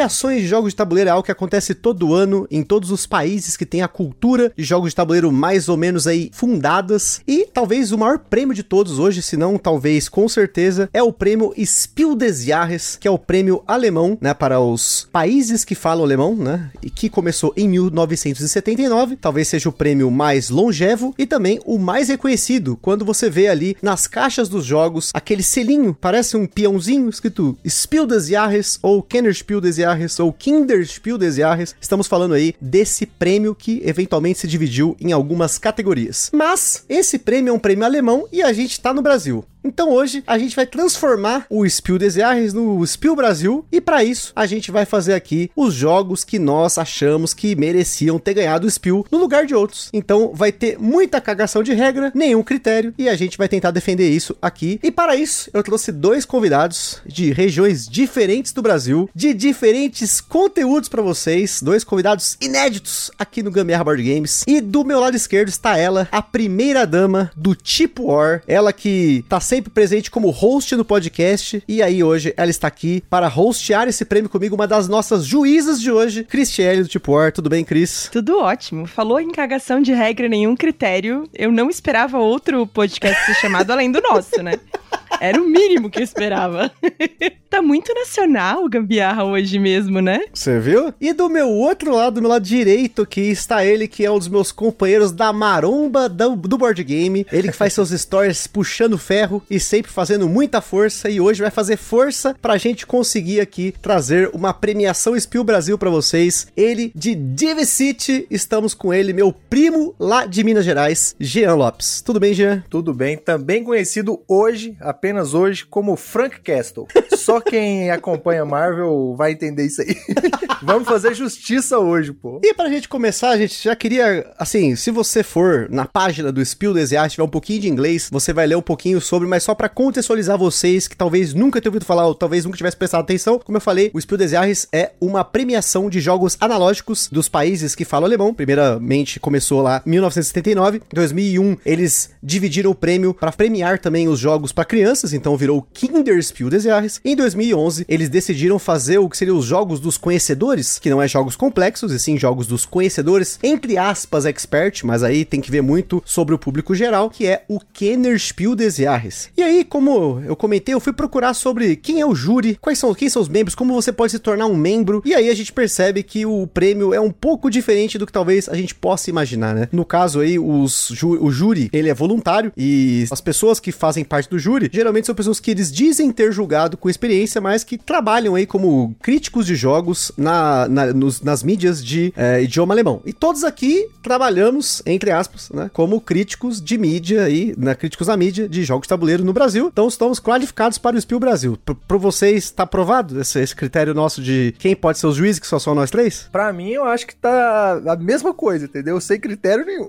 Premiações de jogos de tabuleiro é algo que acontece todo ano em todos os países que têm a cultura de jogos de tabuleiro mais ou menos aí fundadas. E talvez o maior prêmio de todos hoje, se não talvez com certeza, é o prêmio Spiel des Jahres, que é o prêmio alemão, né, para os países que falam alemão, né, e que começou em 1979. Talvez seja o prêmio mais longevo e também o mais reconhecido. Quando você vê ali nas caixas dos jogos aquele selinho, parece um peãozinho escrito Spiel des Jahres ou Kennerspiel des Jahres ou Kinderspiel des Jahres. Estamos falando aí desse prêmio que eventualmente se dividiu em algumas categorias. Mas esse prêmio é um prêmio alemão e a gente está no Brasil. Então hoje a gente vai transformar o Spiel des Jahres no Spiel Brasil e para isso a gente vai fazer aqui os jogos que nós achamos que mereciam ter ganhado o Spiel no lugar de outros. Então vai ter muita cagação de regra, nenhum critério e a gente vai tentar defender isso aqui. E para isso eu trouxe dois convidados de regiões diferentes do Brasil, de diferentes conteúdos para vocês, dois convidados inéditos aqui no Gambiarra Board Games. E do meu lado esquerdo está ela, a primeira dama do Tipo War, ela que tá sempre presente como host no podcast. E aí, hoje, ela está aqui para hostear esse prêmio comigo, uma das nossas juízas de hoje, Cristiane do Tipo War. Tudo bem, Cris? Tudo ótimo. Falou em cagação de regra, nenhum critério. Eu não esperava outro podcast ser chamado além do nosso, né? Era o mínimo que eu esperava. tá muito nacional o Gambiarra hoje mesmo, né? Você viu? E do meu outro lado, do meu lado direito, que está ele, que é um dos meus companheiros da maromba do, do board game. Ele que faz seus stories puxando ferro e sempre fazendo muita força. E hoje vai fazer força pra gente conseguir aqui trazer uma premiação Spiel Brasil pra vocês. Ele de Divi City. Estamos com ele, meu primo lá de Minas Gerais, Jean Lopes. Tudo bem, Jean? Tudo bem. Também conhecido hoje, apenas hoje, como Frank Castle. Só quem acompanha Marvel vai entender isso aí. Vamos fazer justiça hoje, pô. E pra gente começar, a gente já queria, assim, se você for na página do Spiel des Jahres, tiver um pouquinho de inglês, você vai ler um pouquinho sobre, mas só pra contextualizar vocês que talvez nunca tenham ouvido falar ou talvez nunca tivesse prestado atenção, como eu falei, o Spiel des Jahres é uma premiação de jogos analógicos dos países que falam alemão. Primeiramente começou lá em 1979, em 2001 eles dividiram o prêmio para premiar também os jogos para crianças, então virou Kinderspiel des Jahres. Em 2011 eles decidiram fazer o que seriam os jogos dos conhecedores, que não é jogos complexos, e sim jogos dos conhecedores, entre aspas, expert, mas aí tem que ver muito sobre o público geral, que é o Kennerspiel des Jahres. E aí, como eu comentei, eu fui procurar sobre quem é o júri, quais são, quem são os membros, como você pode se tornar um membro, e aí a gente percebe que o prêmio é um pouco diferente do que talvez a gente possa imaginar, né? No caso aí, os o júri, ele é voluntário, e as pessoas que fazem parte do júri, geralmente são pessoas que eles dizem ter julgado com experiência, mas que trabalham aí como críticos de jogos na, na nos, nas mídias de é, idioma alemão. E todos aqui trabalhamos, entre aspas, né, como críticos de mídia aí, né, críticos da mídia de jogos de tabuleiro no Brasil. Então estamos qualificados para o Spiel Brasil. Para vocês, está aprovado esse, esse, critério nosso de quem pode ser os juízes, que só são nós três? Para mim, eu acho que tá a mesma coisa, entendeu? Sem critério nenhum.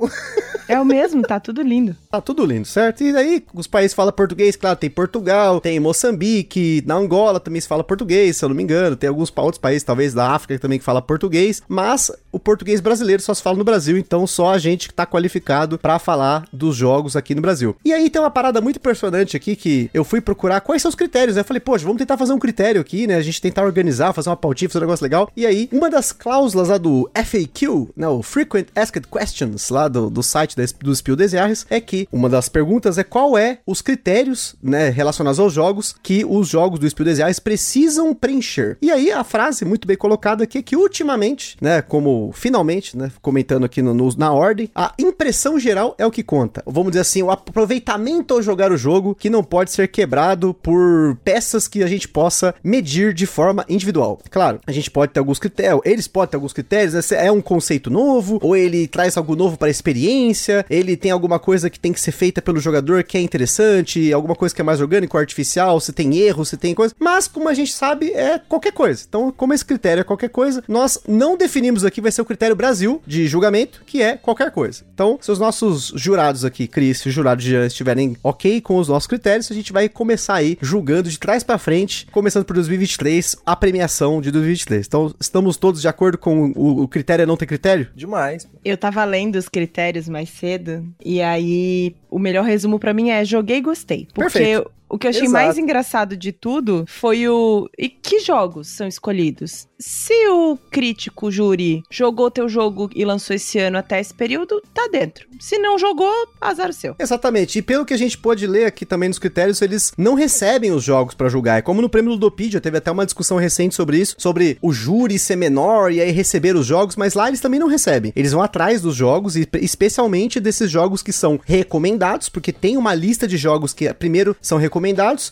É o mesmo, tá tudo lindo. Tá tudo lindo, certo? E daí, os países falam português, claro, tem Portugal, tem Moçambique, na Angola também se fala português, se eu não me engano, tem alguns outros países, talvez da África, também que fala português, mas o português brasileiro só se fala no Brasil, então só a gente que tá qualificado para falar dos jogos aqui no Brasil. E aí tem uma parada muito impressionante aqui que eu fui procurar quais são os critérios, né? Eu falei, poxa, vamos tentar fazer um critério aqui, né? A gente tentar organizar, fazer uma pautinha, fazer um negócio legal. E aí, uma das cláusulas lá do FAQ, né, o Frequent Asked Questions, lá do, do site da, do Spiel des Jahres, é que uma das perguntas é qual é os critérios, né, relacionados aos jogos que os jogos do des Jahres precisam preencher. E aí, a frase muito bem colocada aqui é que ultimamente, né, como finalmente, né, comentando aqui no, no, na ordem, a impressão geral é o que conta. Vamos dizer assim, o aproveitamento ao jogar o jogo que não pode ser quebrado por peças que a gente possa medir de forma individual. Claro, a gente pode ter alguns critérios, eles podem ter alguns critérios, né, é um conceito novo, ou ele traz algo novo para a experiência, ele tem alguma coisa que tem que ser feita pelo jogador que é interessante, alguma coisa que é mais orgânico, artificial, se tem erro, se tem coisa. Mas, como a gente sabe, é qualquer coisa. Então, como esse critério é qualquer coisa, nós não definimos aqui, vai ser o critério Brasil de julgamento, que é qualquer coisa. Então, se os nossos jurados aqui, Cris e o jurado Jean, estiverem ok com os nossos critérios, a gente vai começar aí julgando de trás para frente, começando por 2023, a premiação de 2023. Então, estamos todos de acordo com o, o critério é não ter critério? Demais. Eu tava lendo os critérios mais cedo, e aí o melhor resumo para mim é joguei e gostei. Porque Perfeito. it o que eu achei Exato. mais engraçado de tudo foi o. E que jogos são escolhidos? Se o crítico, o júri, jogou teu jogo e lançou esse ano até esse período, tá dentro. Se não jogou, azar o seu. Exatamente. E pelo que a gente pôde ler aqui também nos critérios, eles não recebem os jogos pra julgar. É como no prêmio Ludopedia, teve até uma discussão recente sobre isso, sobre o júri ser menor e aí receber os jogos, mas lá eles também não recebem. Eles vão atrás dos jogos e especialmente desses jogos que são recomendados, porque tem uma lista de jogos que primeiro são recomendados,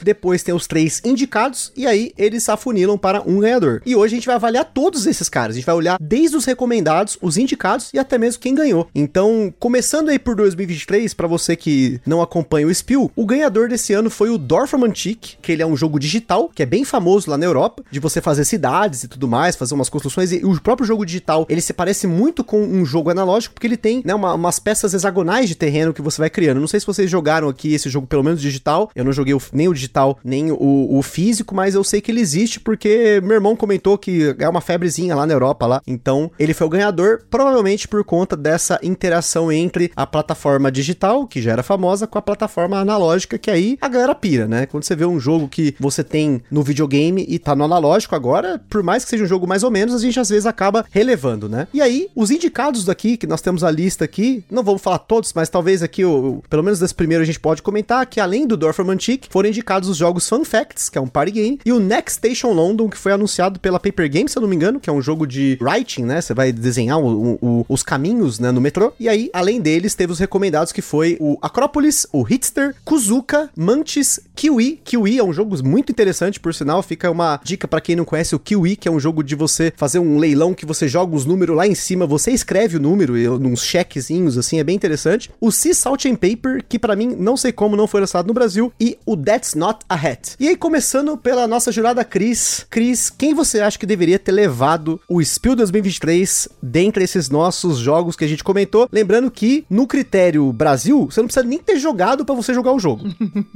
depois tem os três indicados e aí eles afunilam para um ganhador. E hoje a gente vai avaliar todos esses caras. A gente vai olhar desde os recomendados, os indicados e até mesmo quem ganhou. Então, começando aí por 2023, para você que não acompanha o Spiel, o ganhador desse ano foi o Dorfmantic, que ele é um jogo digital, que é bem famoso lá na Europa, de você fazer cidades e tudo mais, fazer umas construções. E o próprio jogo digital, ele se parece muito com um jogo analógico, porque ele tem né, uma- umas peças hexagonais de terreno que você vai criando. Não sei se vocês jogaram aqui esse jogo, pelo menos digital. Eu não joguei o- nem o digital, nem o, o físico, mas eu sei que ele existe porque meu irmão comentou que é uma febrezinha lá na Europa lá. Então, ele foi o ganhador, provavelmente por conta dessa interação entre a plataforma digital, que já era famosa, com a plataforma analógica, que aí a galera pira, né? Quando você vê um jogo que você tem no videogame e tá no analógico agora, por mais que seja um jogo mais ou menos, a gente às vezes acaba relevando, né? E aí, os indicados daqui, que nós temos a lista aqui, não vamos falar todos, mas talvez aqui, o, o- pelo menos desse primeiro, a gente pode comentar que além do Dorfmantic, foram indicados os jogos Fun Facts, que é um party game, e o Next Station London, que foi anunciado pela Paper Games, se eu não me engano, que é um jogo de writing, né? Você vai desenhar o- o- os caminhos, né, no metrô. E aí, além deles, teve os recomendados que foi o Acrópolis, o Hitster, Kuzuka, Mantis, Kiwi. Kiwi é um jogo muito interessante, por sinal. Fica uma dica pra quem não conhece o Kiwi, que é um jogo de você fazer um leilão que você joga os números lá em cima, você escreve o número, e- uns chequezinhos, assim, é bem interessante. O Sea Salt and Paper, que pra mim, não sei como, não foi lançado no Brasil. E o That's Not a Hat. E aí, começando pela nossa jurada Cris. Cris, quem você acha que deveria ter levado o Spiel 2023 dentre esses nossos jogos que a gente comentou? Lembrando que, no critério Brasil, você não precisa nem ter jogado pra você jogar o jogo.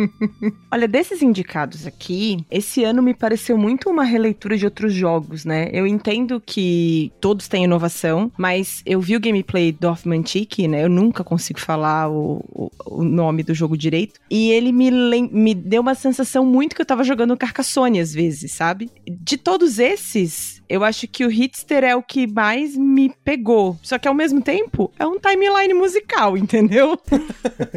Olha, desses indicados aqui, esse ano me pareceu muito uma releitura de outros jogos, né? Eu entendo que todos têm inovação, mas eu vi o gameplay do Mantic, né? Eu nunca consigo falar o, o, o nome do jogo direito. E ele me, lem- me deu uma sensação muito que eu tava jogando Carcassonne às vezes, sabe? De todos esses, eu acho que o Hitster é o que mais me pegou. Só que ao mesmo tempo, é um timeline musical, entendeu?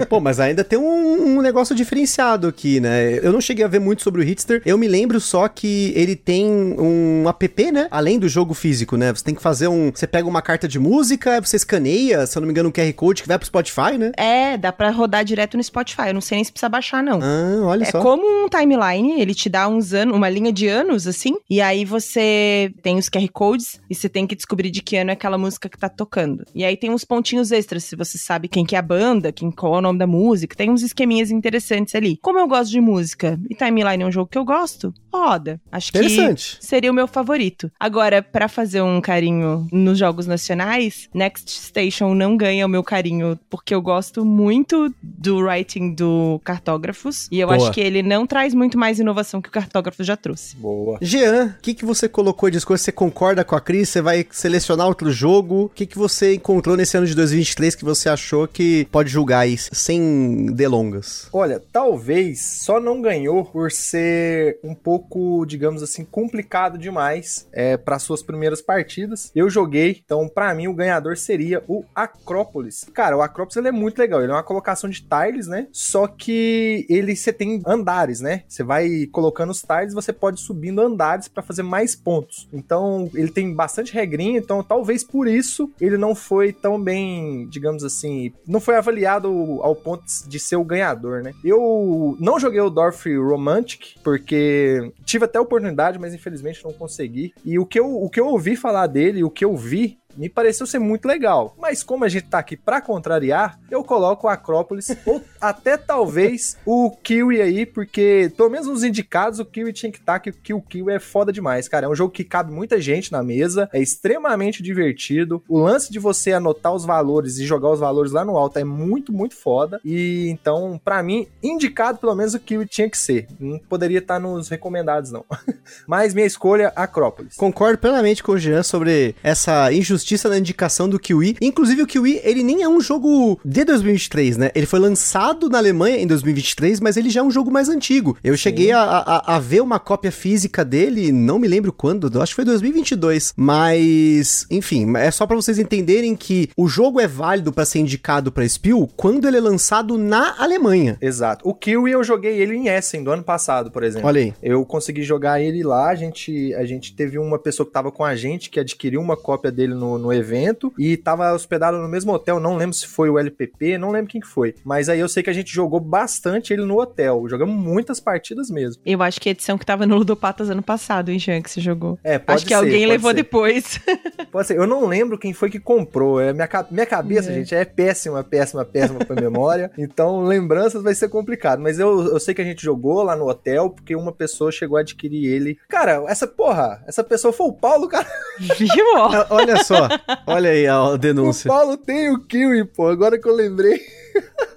Pô, mas ainda tem um, um negócio diferenciado aqui, né? Eu não cheguei a ver muito sobre o Hitster. Eu me lembro só que ele tem um app, né? Além do jogo físico, né? Você tem que fazer um. Você pega uma carta de música, você escaneia, se eu não me engano, um QR Code que vai pro Spotify, né? É, dá pra rodar direto no Spotify. Eu não sei nem se precisa baixar, não. Ah, olha É só. como um timeline, ele te dá uns anos, uma linha de anos, assim, e aí você tem os QR Codes e você tem que descobrir de que ano é aquela música que tá tocando. E aí tem uns pontinhos extras, se você sabe quem que é a banda, quem, qual é o nome da música, tem uns esqueminhas interessantes ali. Como eu gosto de música e timeline é um jogo que eu gosto, roda. Acho que Interessante. seria o meu favorito. Agora, pra fazer um carinho nos jogos nacionais, Next Station não ganha o meu carinho, porque eu gosto muito do writing do Cartógrafos, e eu Boa. acho que ele não traz muito mais inovação que o Cartógrafos já trouxe. Boa. Jean, o que, que você colocou de escolha? Você concorda com a Cris? Você vai selecionar outro jogo? O que, que você encontrou nesse ano de 2023 que você achou que pode julgar aí sem delongas? Olha, talvez só não ganhou por ser um pouco, digamos assim, complicado demais é, para suas primeiras partidas. Eu joguei, então pra mim o ganhador seria o Acrópolis. Cara, o Acrópolis ele é muito legal. Ele é uma colocação de tiles, né? Só que ele você tem andares, né? Você vai colocando os tiles, você pode subindo andares para fazer mais pontos. Então ele tem bastante regrinha. Então talvez por isso ele não foi tão bem, digamos assim, não foi avaliado ao ponto de ser o ganhador, né? Eu não joguei o Dorf Romantic porque tive até a oportunidade, mas infelizmente não consegui. E o que eu, o que eu ouvi falar dele, o que eu vi me pareceu ser muito legal. Mas como a gente tá aqui pra contrariar, eu coloco o Acrópolis ou até talvez o Kiwi aí, porque pelo menos nos indicados o Kiwi tinha que estar, tá, que o Kiwi é foda demais, cara. É um jogo que cabe muita gente na mesa, é extremamente divertido. O lance de você anotar os valores e jogar os valores lá no alto é muito, muito foda. E então, para mim, indicado pelo menos o Kiwi tinha que ser. Não poderia estar tá nos recomendados, não. Mas minha escolha, Acrópolis. Concordo plenamente com o Jean sobre essa injustiça na indicação do Kiwi. Inclusive, o Kiwi, ele nem é um jogo de 2023, né? Ele foi lançado na Alemanha em 2023, mas ele já é um jogo mais antigo. Eu cheguei a, a, a, ver uma cópia física dele, não me lembro quando, acho que foi 2022. Mas, enfim, é só para vocês entenderem que o jogo é válido para ser indicado para Spiel quando ele é lançado na Alemanha. Exato. O Kiwi eu joguei ele em Essen do ano passado, por exemplo. Olha aí. Eu consegui jogar ele lá, a gente, a gente teve uma pessoa que tava com a gente que adquiriu uma cópia dele no, no evento e tava hospedado no mesmo hotel, não lembro se foi o LPP, não lembro quem que foi. Mas aí eu sei que a gente jogou bastante ele no hotel, jogamos muitas partidas mesmo. Eu acho que a edição que tava no Ludopatas ano passado, hein, Jean, que você jogou. É, pode Acho que ser, alguém levou ser. depois. Pode ser. Eu não lembro quem foi que comprou. É, minha, minha cabeça, é. gente, é péssima, péssima, péssima pra memória. Então, lembranças vai ser complicado. Mas eu, eu sei que a gente jogou lá no hotel, porque uma pessoa chegou a adquirir ele. Cara, essa porra, essa pessoa foi o Paulo, cara. Viu? olha só. Olha aí a denúncia. O Paulo tem o Kiwi, pô. Agora que eu lembrei.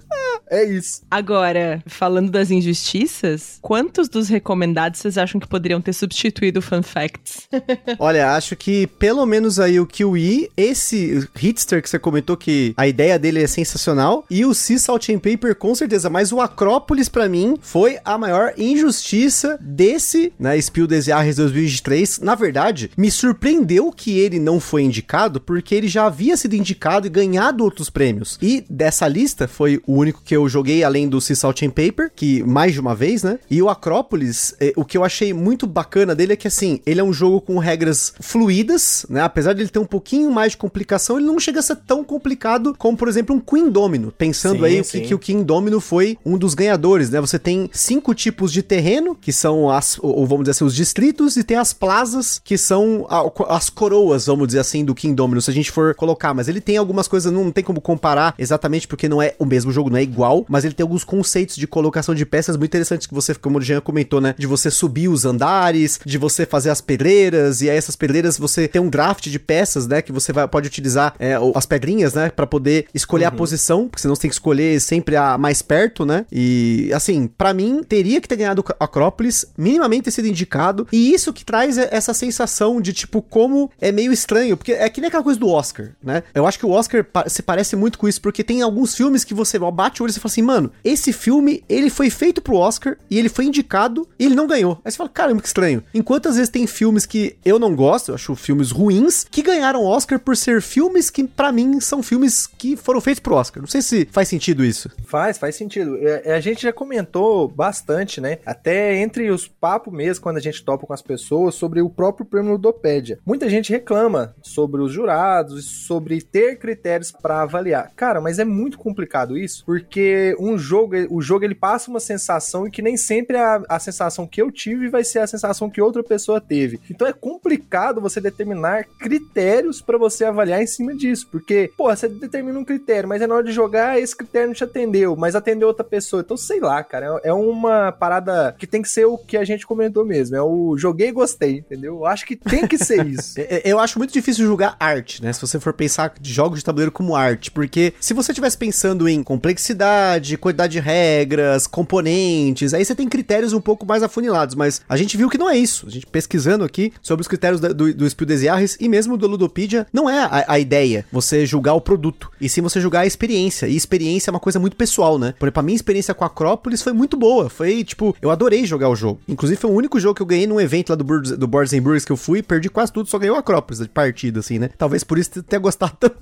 É isso. Agora, falando das injustiças, quantos dos recomendados vocês acham que poderiam ter substituído o Fun Facts? Olha, acho que pelo menos aí o Kiwi, esse Hitster que você comentou que a ideia dele é sensacional, e o Sea Salt and Paper com certeza, mas o Acrópolis para mim foi a maior injustiça desse, né, Spiel des Jahres 2023. Na verdade, me surpreendeu que ele não foi indicado, porque ele já havia sido indicado e ganhado outros prêmios. E dessa lista foi o único que eu joguei além do Sea Salt and Paper, que mais de uma vez, né? E o Acrópolis, é, o que eu achei muito bacana dele é que assim, ele é um jogo com regras fluídas, né? Apesar de ele ter um pouquinho mais de complicação, ele não chega a ser tão complicado como, por exemplo, um Queen Domino. Pensando sim, aí sim. que, que o King Domino foi um dos ganhadores, né? Você tem cinco tipos de terreno, que são as, ou vamos dizer assim, os distritos, e tem as plazas, que são a, as coroas, vamos dizer assim, do King Domino, se a gente for colocar. Mas ele tem algumas coisas, não tem como comparar exatamente porque não é o mesmo jogo, não é igual mas ele tem alguns conceitos de colocação de peças muito interessantes que você, como o Jean comentou, né? De você subir os andares, de você fazer as pedreiras, e aí essas pedreiras você tem um draft de peças, né? Que você vai, pode utilizar é, as pedrinhas, né? para poder escolher uhum. a posição, porque senão você tem que escolher sempre a mais perto, né? E assim, para mim, teria que ter ganhado Acrópolis, minimamente ter sido indicado, e isso que traz essa sensação de tipo, como é meio estranho, porque é que nem aquela coisa do Oscar, né? Eu acho que o Oscar se parece muito com isso, porque tem alguns filmes que você bate o olho e você fala assim, mano, esse filme, ele foi feito pro Oscar e ele foi indicado e ele não ganhou. Aí você fala, caramba, que estranho. Enquanto às vezes tem filmes que eu não gosto, eu acho filmes ruins, que ganharam Oscar por ser filmes que, para mim, são filmes que foram feitos pro Oscar. Não sei se faz sentido isso. Faz, faz sentido. É, é, a gente já comentou bastante, né? Até entre os papos mesmo, quando a gente topa com as pessoas, sobre o próprio prêmio Ludopédia. Muita gente reclama sobre os jurados, sobre ter critérios para avaliar. Cara, mas é muito complicado isso, porque um jogo, o jogo ele passa uma sensação e que nem sempre a, a sensação que eu tive vai ser a sensação que outra pessoa teve. Então é complicado você determinar critérios para você avaliar em cima disso, porque, pô, você determina um critério, mas é na hora de jogar, esse critério não te atendeu, mas atendeu outra pessoa. Então, sei lá, cara, é, é uma parada que tem que ser o que a gente comentou mesmo, é o joguei e gostei, entendeu? Eu acho que tem que ser isso. É, é, eu acho muito difícil julgar arte, né? Se você for pensar de jogos de tabuleiro como arte, porque se você estivesse pensando em complexidade, quantidade, quantidade de regras, componentes. Aí você tem critérios um pouco mais afunilados, mas a gente viu que não é isso. A gente pesquisando aqui sobre os critérios do, do, do Spiel des Jahres e mesmo do Ludopedia, não é a, a, ideia você julgar o produto, e sim você julgar a experiência. E experiência é uma coisa muito pessoal, né? Por exemplo, a minha experiência com a Acrópolis foi muito boa. Foi, tipo, eu adorei jogar o jogo. Inclusive, foi o único jogo que eu ganhei num evento lá do, Birds, do Boards and Burgers que eu fui, perdi quase tudo, só ganhei o Acrópolis de partida, assim, né? Talvez por isso tenha gostado também.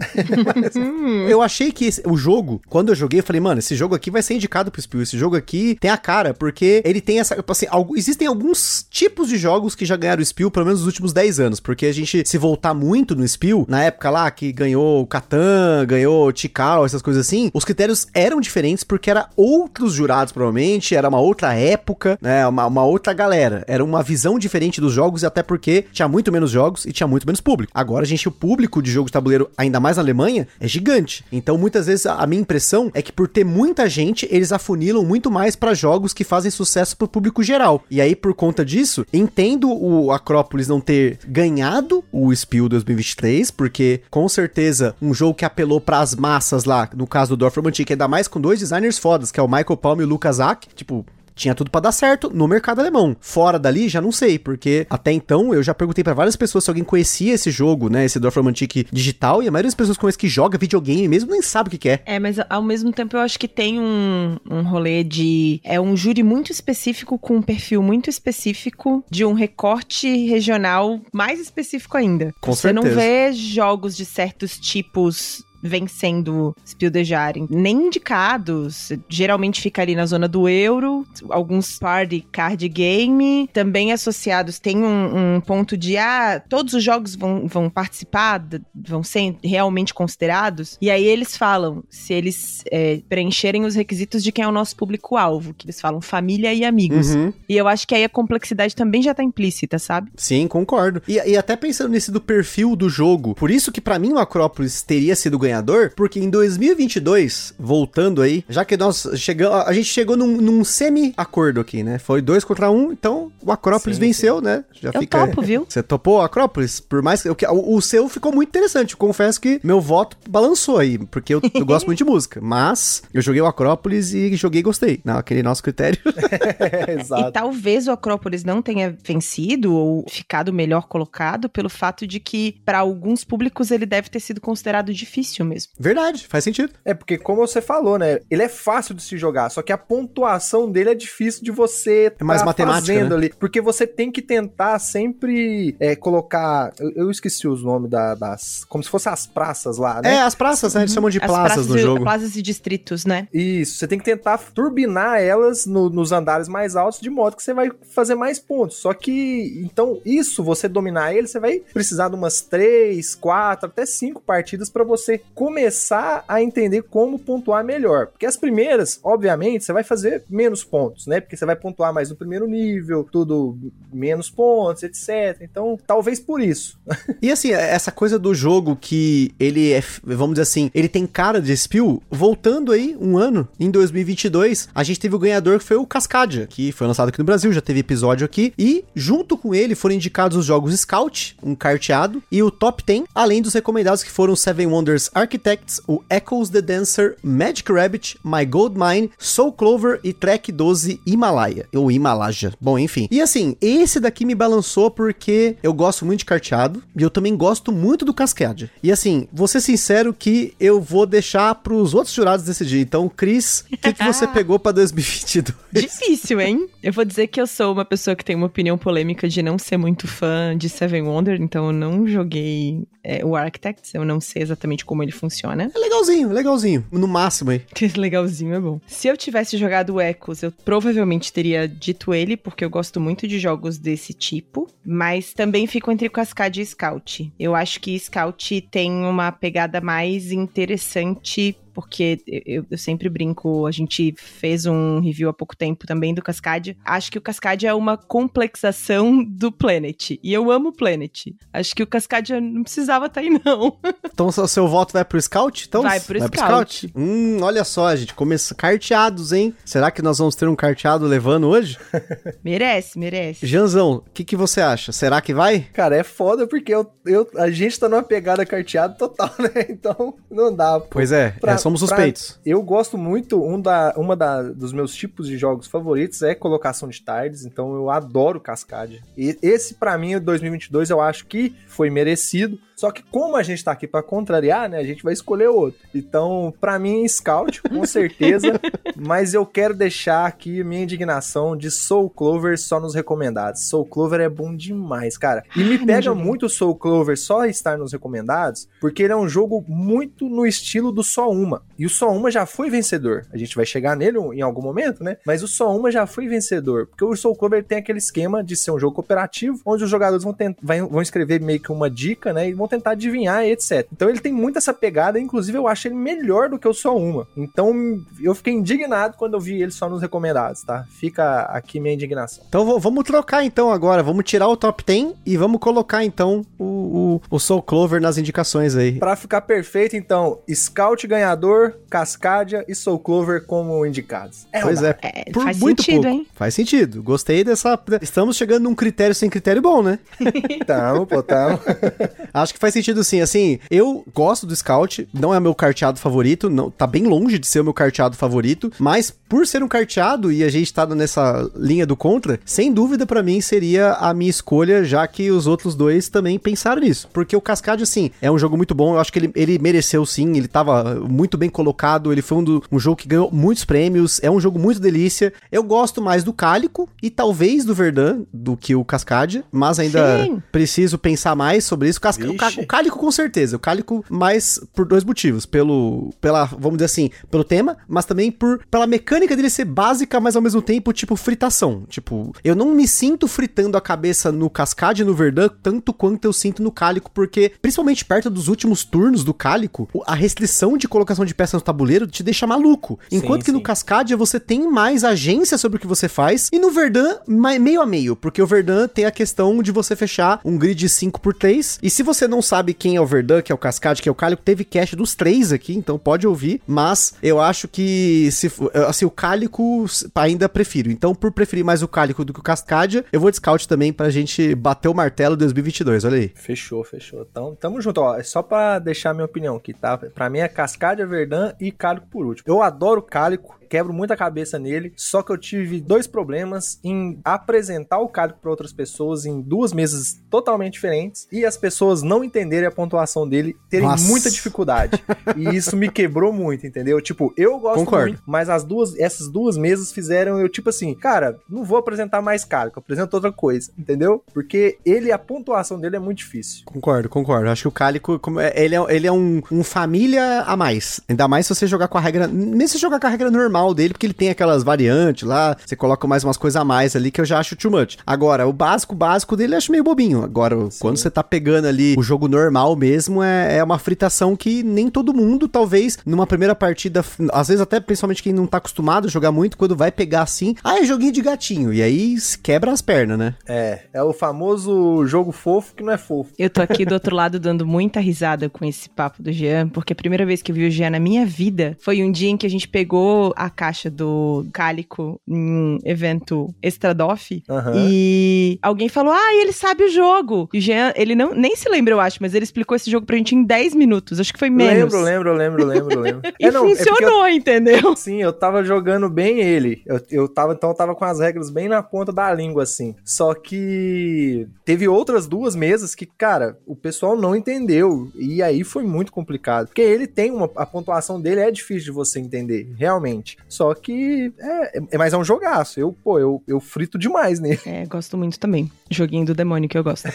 eu achei que esse, o jogo, quando eu joguei, eu falei, mano, mano, esse jogo aqui vai ser indicado pro Spiel. Esse jogo aqui tem a cara, porque ele tem essa. Assim, existem alguns tipos de jogos que já ganharam o Spiel, pelo menos nos últimos 10 anos. Porque a gente se voltar muito no Spiel, na época lá que ganhou o Catan, ganhou Tikal, essas coisas assim, os critérios eram diferentes porque era outros jurados, provavelmente, era uma outra época, né? Uma, uma outra galera. Era uma visão diferente dos jogos, e até porque tinha muito menos jogos e tinha muito menos público. Agora, a gente, o público de jogo de tabuleiro, ainda mais na Alemanha, é gigante. Então, muitas vezes, a minha impressão é que por ter muita gente, eles afunilam muito mais para jogos que fazem sucesso pro público geral. E aí, por conta disso, entendo o Acrópolis não ter ganhado o Spiel 2023, porque com certeza um jogo que apelou para as massas lá, no caso do Dorf Romantic, ainda mais com dois designers fodas, que é o Michael Palm e o Lucas Ack, tipo, tinha tudo para dar certo no mercado alemão. Fora dali, já não sei, porque até então eu já perguntei para várias pessoas se alguém conhecia esse jogo, né, esse Dorfromantic digital, e a maioria das pessoas conhece que joga videogame mesmo nem sabe o que, que é. É, mas ao mesmo tempo eu acho que tem um, um rolê de. É um júri muito específico, com um perfil muito específico, de um recorte regional mais específico ainda. Com Você certeza. não vê jogos de certos tipos vencendo Spiel des Jahres. Nem indicados. Geralmente fica ali na zona do euro. Alguns party card game. Também associados. Tem um, um ponto de, ah, todos os jogos vão, vão participar, vão ser realmente considerados. E aí eles falam se eles é, preencherem os requisitos de quem é o nosso público-alvo. Que eles falam família e amigos. Uhum. E eu acho que aí a complexidade também já tá implícita, sabe? Sim, concordo. E, e até pensando nesse do perfil do jogo, por isso que pra mim o Acrópolis teria sido ganhador, porque em 2022, voltando aí, já que nós chegamos, a gente chegou num, num semi-acordo aqui, né? Foi dois contra um, então o Acrópolis Sim, venceu, né? Já Eu topo, viu? Você topou o Acrópolis? Por mais que. O, o seu ficou muito interessante. Eu confesso que meu voto balançou aí, porque eu, eu gosto muito de música. Mas eu joguei o Acrópolis e joguei e gostei. Naquele nosso critério. É, E exato. talvez o Acrópolis não tenha vencido ou ficado melhor colocado pelo fato de que, para alguns públicos, ele deve ter sido considerado difícil mesmo. Verdade, faz sentido. É porque, como você falou, né? Ele é fácil de se jogar, só que a pontuação dele é difícil de você É mais tá matemática, fazendo né? ali. Porque você tem que tentar sempre é, colocar. Eu, eu esqueci os nomes da- das. Como se fossem as praças lá, né? É, as praças, né? Eles chamam de As praças praças no e- jogo. Praças e distritos, né? Isso, você tem que tentar turbinar elas no- nos andares mais altos, de modo que você vai fazer mais pontos. Só que, então, isso, você dominar ele, você vai precisar de umas três, quatro, até cinco partidas para você começar a entender como pontuar melhor. Porque as primeiras, obviamente, você vai fazer menos pontos, né? Porque você vai pontuar mais no primeiro nível, tudo menos pontos, etc. Então, talvez por isso. E assim, essa coisa do jogo que ele é, vamos dizer assim, ele tem cara de Spiel, voltando aí um ano, em 2022, a gente teve o ganhador que foi o Cascadia, que foi lançado aqui no Brasil, já teve episódio aqui, e junto com ele foram indicados os jogos Scout, um carteado, e o Top 10, além dos recomendados que foram Seven Wonders Architects, o Echoes the Dancer, Magic Rabbit, My Gold Mine, Soul Clover e Track 12 Himalaia, ou Himalaja. Bom, enfim. E assim, esse daqui me balançou porque eu gosto muito de carteado e eu também gosto muito do Cascade. E assim, vou ser sincero que eu vou deixar pros outros jurados decidir. Então, Cris, o que, que você pegou pra 2022? Difícil, hein? Eu vou dizer que eu sou uma pessoa que tem uma opinião polêmica de não ser muito fã de Seven Wonder, então eu não joguei é, o Architects, eu não sei exatamente como ele funciona. É legalzinho, legalzinho. No máximo aí. Legalzinho, é bom. Se eu tivesse jogado o Echoes, eu provavelmente teria dito ele, porque eu gosto muito de jogos desse tipo, mas também fico entre Cascade e Scout. Eu acho que Scout tem uma pegada mais interessante porque eu, eu sempre brinco, a gente fez um review há pouco tempo também do Cascade. Acho que o Cascade é uma complexação do Planet. E eu amo o Planet. Acho que o Cascade não precisava estar aí, não. Então, o seu voto vai pro Scout? Então, Vai pro Scout. Hum, olha só, gente. Começa carteados, hein? Será que nós vamos ter um carteado levando hoje? merece, merece. Janzão, o que, que você acha? Será que vai? Cara, é foda porque eu, eu, a gente tá numa pegada carteada total, né? Então, não dá. pô. Pois é, Pra- é, somos pra- suspeitos. Eu gosto muito, um da, uma da, dos meus tipos de jogos favoritos é colocação de tardes, então eu adoro Cascade. E esse, pra mim, o 2022, eu acho que foi merecido. Só que como a gente tá aqui pra contrariar, né, a gente vai escolher outro. Então, pra mim, Scout, com certeza. mas eu quero deixar aqui minha indignação de Soul Clover só nos recomendados. Soul Clover é bom demais, cara. E me pega muito Soul Clover só estar nos recomendados, porque ele é um jogo muito no estilo do só uma. E o só uma já foi vencedor. A gente vai chegar nele em algum momento, né? Mas o só uma já foi vencedor. Porque o Soul Clover tem aquele esquema de ser um jogo cooperativo, onde os jogadores vão, vão escrever meio que uma dica, né? E vão tentar adivinhar, etc. Então ele tem muito essa pegada, inclusive eu acho ele melhor do que o só uma. Então eu fiquei indignado quando eu vi ele só nos recomendados, tá? Fica aqui minha indignação. Então vamos trocar então agora, vamos tirar o top 10 e vamos colocar então o, o, o Soul Clover nas indicações aí. Pra ficar perfeito, então, Scout ganhador, Cascadia e Soul Clover como indicados. É pois é, é faz sentido, pouco. hein? Faz sentido. Gostei dessa. Estamos chegando num critério sem critério bom, né? tamo, pô, tamo. Acho que faz sentido sim. Assim, eu gosto do Scout, não é meu carteado favorito, não, tá bem longe de ser o meu carteado favorito, mas por ser um carteado e a gente tá nessa linha do contra, sem dúvida para mim seria a minha escolha, já que os outros dois também pensaram nisso. Porque o Cascade, assim, é um jogo muito bom, eu acho que ele, ele mereceu sim, ele tava muito bem colocado, ele foi um, do, um jogo que ganhou muitos prêmios, é um jogo muito delícia. Eu gosto mais do Cálico e talvez do Verdun do que o Cascade, mas ainda sim. preciso pensar mais sobre isso. O, Casca, o, o Cálico com certeza, o Cálico mais por dois motivos, pelo, pela, vamos dizer assim, pelo tema, mas também por pela mecânica dele ser básica, mas ao mesmo tempo, tipo, fritação. Tipo, eu não me sinto fritando a cabeça no Cascade e no Verdun tanto quanto eu sinto no Cálico, porque, principalmente perto dos últimos turnos do Cálico, a restrição de colocação de peças no tabuleiro te deixa maluco. Enquanto sim, que sim. no Cascadia você tem mais agência sobre o que você faz, e no Verdun, meio a meio, porque o Verdun tem a questão de você fechar um grid 5x3, e se você não sabe quem é o Verdun, que é o Cascade, que é o Cálico, teve cast dos três aqui, então pode ouvir, mas eu acho que se assim, o Cálico ainda prefiro. Então, por preferir mais o Cálico do que o Cascadia, eu vou de Scout também pra gente bater o martelo 2022, olha aí. Fechou, fechou. Então, tamo junto, ó. É só pra deixar minha opinião aqui, tá? Pra mim é Cascadia, Verdun e Cálico por último. Eu adoro Cálico, quebro muita cabeça nele, só que eu tive dois problemas em apresentar o cálico para outras pessoas em duas mesas totalmente diferentes e as pessoas não entenderem a pontuação dele, terem Nossa. muita dificuldade. e isso me quebrou muito, entendeu? Tipo, eu gosto Concordo. muito, mas as duas, essas duas mesas fizeram eu tipo assim, cara, não vou apresentar mais cálico, apresento outra coisa, entendeu? Porque ele, a pontuação dele é muito difícil. Concordo, concordo. Acho que o cálico, é, ele é, ele é um, um família a mais. Ainda mais se você jogar com a regra, mesmo se jogar com a regra normal, normal dele, porque ele tem aquelas variantes lá, você coloca mais umas coisas a mais ali que eu já acho too much. Agora, o básico, básico dele eu acho meio bobinho. Agora, Sim. quando você tá pegando ali o jogo normal mesmo, é, é uma fritação que nem todo mundo, talvez, numa primeira partida, às vezes até principalmente quem não tá acostumado a jogar muito, quando vai pegar assim, ah, é joguinho de gatinho. E aí se quebra as pernas, né? É, é o famoso jogo fofo que não é fofo. Eu tô aqui do outro lado dando muita risada com esse papo do Jean, porque a primeira vez que eu vi o Jean na minha vida foi um dia em que a gente pegou a caixa do Cálico em um evento Extradoff uhum. e alguém falou: Ah, ele sabe o jogo. E o Jean, ele não, nem se lembra, eu acho, mas ele explicou esse jogo pra gente em 10 minutos. Acho que foi menos. Lembro, lembro, lembro, lembro, lembro. e é, não, é funcionou, é eu, entendeu? Sim, eu tava jogando bem ele. Eu, eu tava, então, eu tava com as regras bem na ponta da língua, assim. Só que teve outras duas mesas que, cara, o pessoal não entendeu. E aí foi muito complicado. Porque ele tem uma. A pontuação dele é difícil de você entender, realmente. Só que é, é mais é um jogaço. Eu, pô, eu, eu frito demais nele. É, gosto muito também. Joguinho do demônio que eu gosto.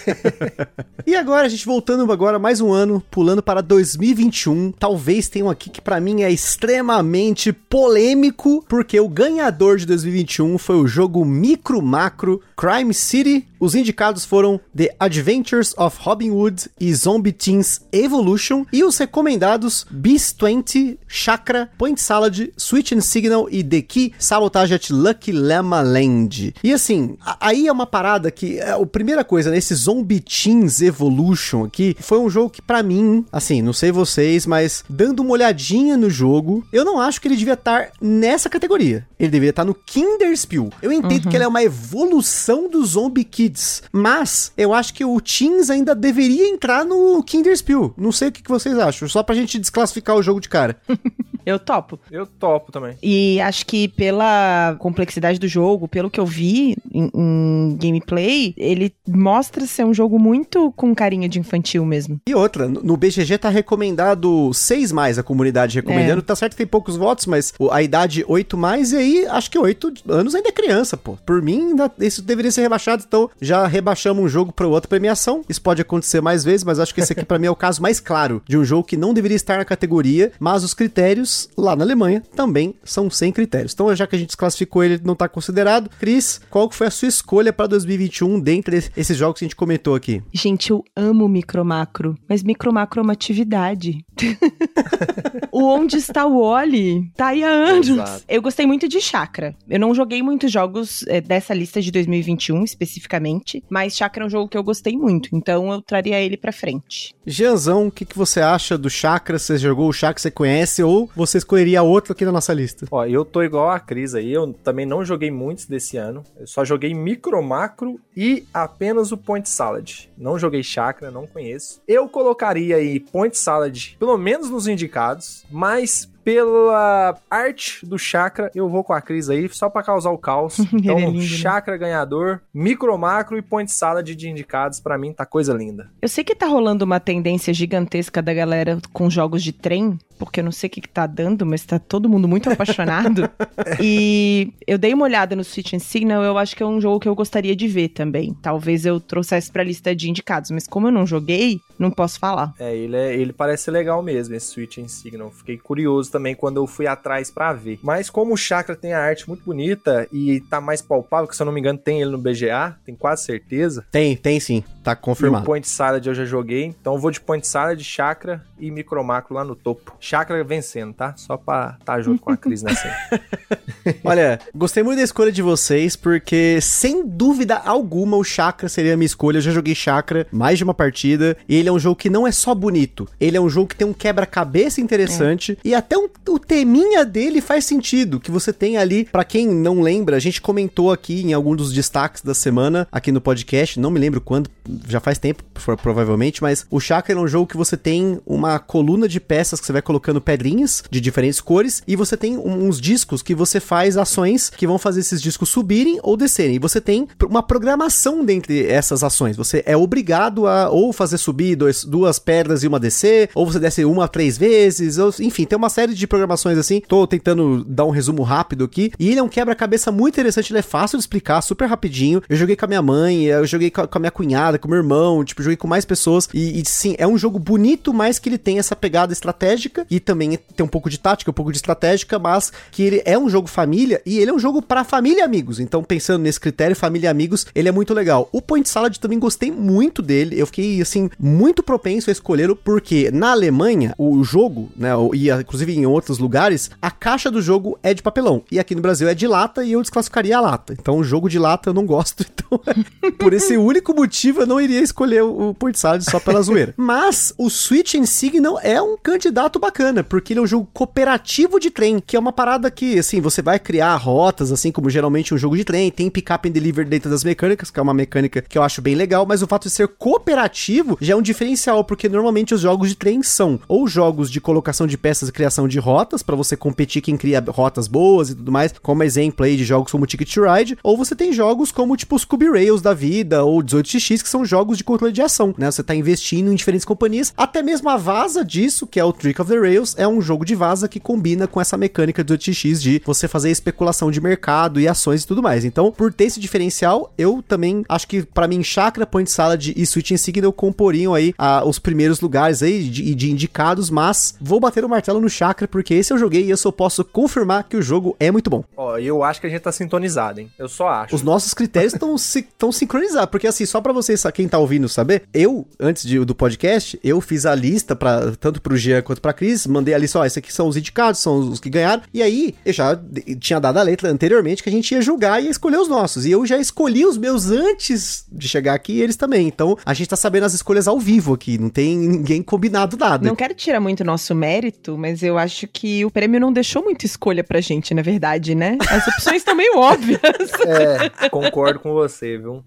e agora, a gente voltando agora mais um ano, pulando para 2021. Talvez tenha um aqui que para mim é extremamente polêmico, porque o ganhador de 2021 foi o jogo Micro Macro Crime City os indicados foram The Adventures of Robin Hood e Zombie Teens Evolution. E os recomendados Beast 20, Chakra, Point Salad, Switch and Signal e The Key Sabotage at Lucky Llama Land. E assim, aí é uma parada que a primeira coisa nesse Zombie Teens Evolution aqui foi um jogo que para mim, assim, não sei vocês, mas dando uma olhadinha no jogo, eu não acho que ele devia estar nessa categoria. Ele deveria estar no Kinderspiel. Eu entendo uhum. que ele é uma evolução do Zombie Kid Kids. Mas eu acho que o Teens ainda deveria entrar no Kinderspiel. Não sei o que, vocês acham. Só pra gente desclassificar o jogo de cara. Eu topo. Eu topo também. E acho que pela complexidade do jogo, pelo que eu vi em, em gameplay, ele mostra ser um jogo muito com carinha de infantil mesmo. E outra, no BGG tá recomendado 6 mais a comunidade recomendando. Tá certo que tem poucos votos, mas a idade 8 mais, e aí acho que 8 anos ainda é criança, pô. Por mim, ainda- isso deveria ser rebaixado, então já rebaixamos um jogo para outra premiação. Isso pode acontecer mais vezes, mas acho que esse aqui pra mim é o caso mais claro de um jogo que não deveria estar na categoria, mas os critérios lá na Alemanha também são sem critérios. Então, já que a gente desclassificou ele, não tá considerado. Cris, qual foi a sua escolha pra 2021 dentre esses jogos que a gente comentou aqui? Gente, eu amo micro macro, mas micro macro é uma atividade. o Onde Está o Oli tá aí há anos. Exato. Eu gostei muito de Chakra. Eu não joguei muitos jogos eh, dessa lista de 2021 especificamente, mas Chakra é um jogo que eu gostei muito, então eu traria ele pra frente. Jeanzão, o que, que você acha do Chakra? Você jogou o Chakra, você conhece? Ou você escolheria outro aqui na nossa lista? Ó, eu tô igual a Cris aí, eu também não joguei muitos desse ano. Eu só joguei Micro Macro e apenas o Point Salad. Não joguei Chakra, não conheço. Eu colocaria aí Point Salad, pelo menos nos indicados, mas pela arte do Chakra, eu vou com a Cris aí, só pra causar o caos. Então, é lindo, né? Chakra ganhador, Micro Macro e Point Salad de indicados, pra mim tá coisa linda. Eu sei que tá rolando uma tendência gigantesca da galera com jogos de trem, porque eu não sei o que, que tá dando, mas tá todo mundo muito apaixonado. e eu dei uma olhada no Switch and Signal, eu acho que é um jogo que eu gostaria de ver também. Talvez eu trouxesse pra lista de indicados, mas como eu não joguei, não posso falar. É, ele, é, ele parece legal mesmo, esse Switch em Signal. Fiquei curioso também quando eu fui atrás pra ver. Mas como o Chakra tem a arte muito bonita e tá mais palpável, que se eu não me engano tem ele no BGA, tenho quase certeza. Tem, tem sim. Tá E o confirmado. Point Salad eu já joguei, então eu vou de Point Salad, Chakra e Micromacro lá no topo. Chakra vencendo, tá? Só pra tá junto com a Cris nessa aí. Olha, gostei muito da escolha de vocês, porque sem dúvida alguma o Chakra seria a minha escolha. Eu já joguei Chakra mais de uma partida, e ele é um jogo que não é só bonito, ele é um jogo que tem um quebra-cabeça interessante, e até um- o teminha dele faz sentido, que você tem ali, pra quem não lembra, a gente comentou aqui em algum dos destaques da semana, aqui no podcast, não me lembro quando, já faz tempo, pro- provavelmente, mas o Chakra é um jogo que você tem uma coluna de peças que você vai colocando pedrinhas de diferentes cores, e você tem uns discos que você faz ações que vão fazer esses discos subirem ou descerem. E você tem uma programação dentre essas ações. Você é obrigado a ou fazer subir dois- duas pedras e uma descer, ou você desce uma três vezes, ou, enfim, tem uma série de programações assim. Tô tentando dar um resumo rápido aqui. E ele é um quebra-cabeça muito interessante, ele é fácil de explicar, super rapidinho. Eu joguei com a minha mãe, eu joguei com a minha cunhada, com meu irmão, tipo, joguei com mais pessoas. E, e, sim, é um jogo bonito, mas que ele tem essa pegada estratégica e também tem um pouco de tática, um pouco de estratégica, mas que ele é um jogo família e ele é um jogo pra família e amigos. Então, pensando nesse critério, família e amigos, ele é muito legal. O Point Salad também gostei muito dele. Eu fiquei, assim, muito propenso a escolhê-lo, porque na Alemanha, o jogo, né, e inclusive em outros lugares, a caixa do jogo é de papelão. E aqui no Brasil é de lata e eu desclassificaria a lata. Então, o jogo de lata eu não gosto. Então, por esse único motivo, eu não iria escolher o, Point Salad só pela zoeira. Mas o Switch and Signal é um candidato bacana, porque ele é um jogo cooperativo de trem, que é uma parada que, assim, você vai criar rotas, assim como geralmente um jogo de trem, tem pick-up and deliver dentro das mecânicas, que é uma mecânica que eu acho bem legal, mas o fato de ser cooperativo já é um diferencial, porque normalmente os jogos de trem são ou jogos de colocação de peças e criação de rotas, pra você competir quem cria rotas boas e tudo mais, como exemplo aí de jogos como Ticket Ride, ou você tem jogos como tipo Scooby Rails da vida, ou 18x, que são jogos de controle de ação, né? Você tá investindo em diferentes companhias, até mesmo a vaza disso, que é o Trick of the Rails, é um jogo de vaza que combina com essa mecânica do 18x de você fazer especulação de mercado e ações e tudo mais. Então, por ter esse diferencial, eu também acho que pra mim Chakra, Point Salad e Switch Insignal comporiam aí ah, os primeiros lugares aí de, de indicados, mas vou bater o martelo no Chakra porque esse eu joguei e eu só posso confirmar que o jogo é muito bom. Ó, eu acho que a gente tá sintonizado, hein? Eu só acho. Os nossos critérios estão sincronizados, porque assim, só pra vocês, quem tá ouvindo saber, eu, antes de- do podcast, eu fiz a lista para tanto pro Jean quanto pra Cris, mandei a lista, ó, esses aqui são os indicados, são os que ganharam, e aí eu já tinha dado a letra anteriormente que a gente ia julgar e ia escolher os nossos, e eu já escolhi os meus antes de chegar aqui, e eles também, então a gente tá sabendo as escolhas ao vivo aqui, não tem ninguém combinado nada. Não quero tirar muito nosso mérito, mas eu acho que o prêmio não deixou muita escolha pra gente, na verdade, né? As opções estão meio óbvias. É, concordo com você, viu?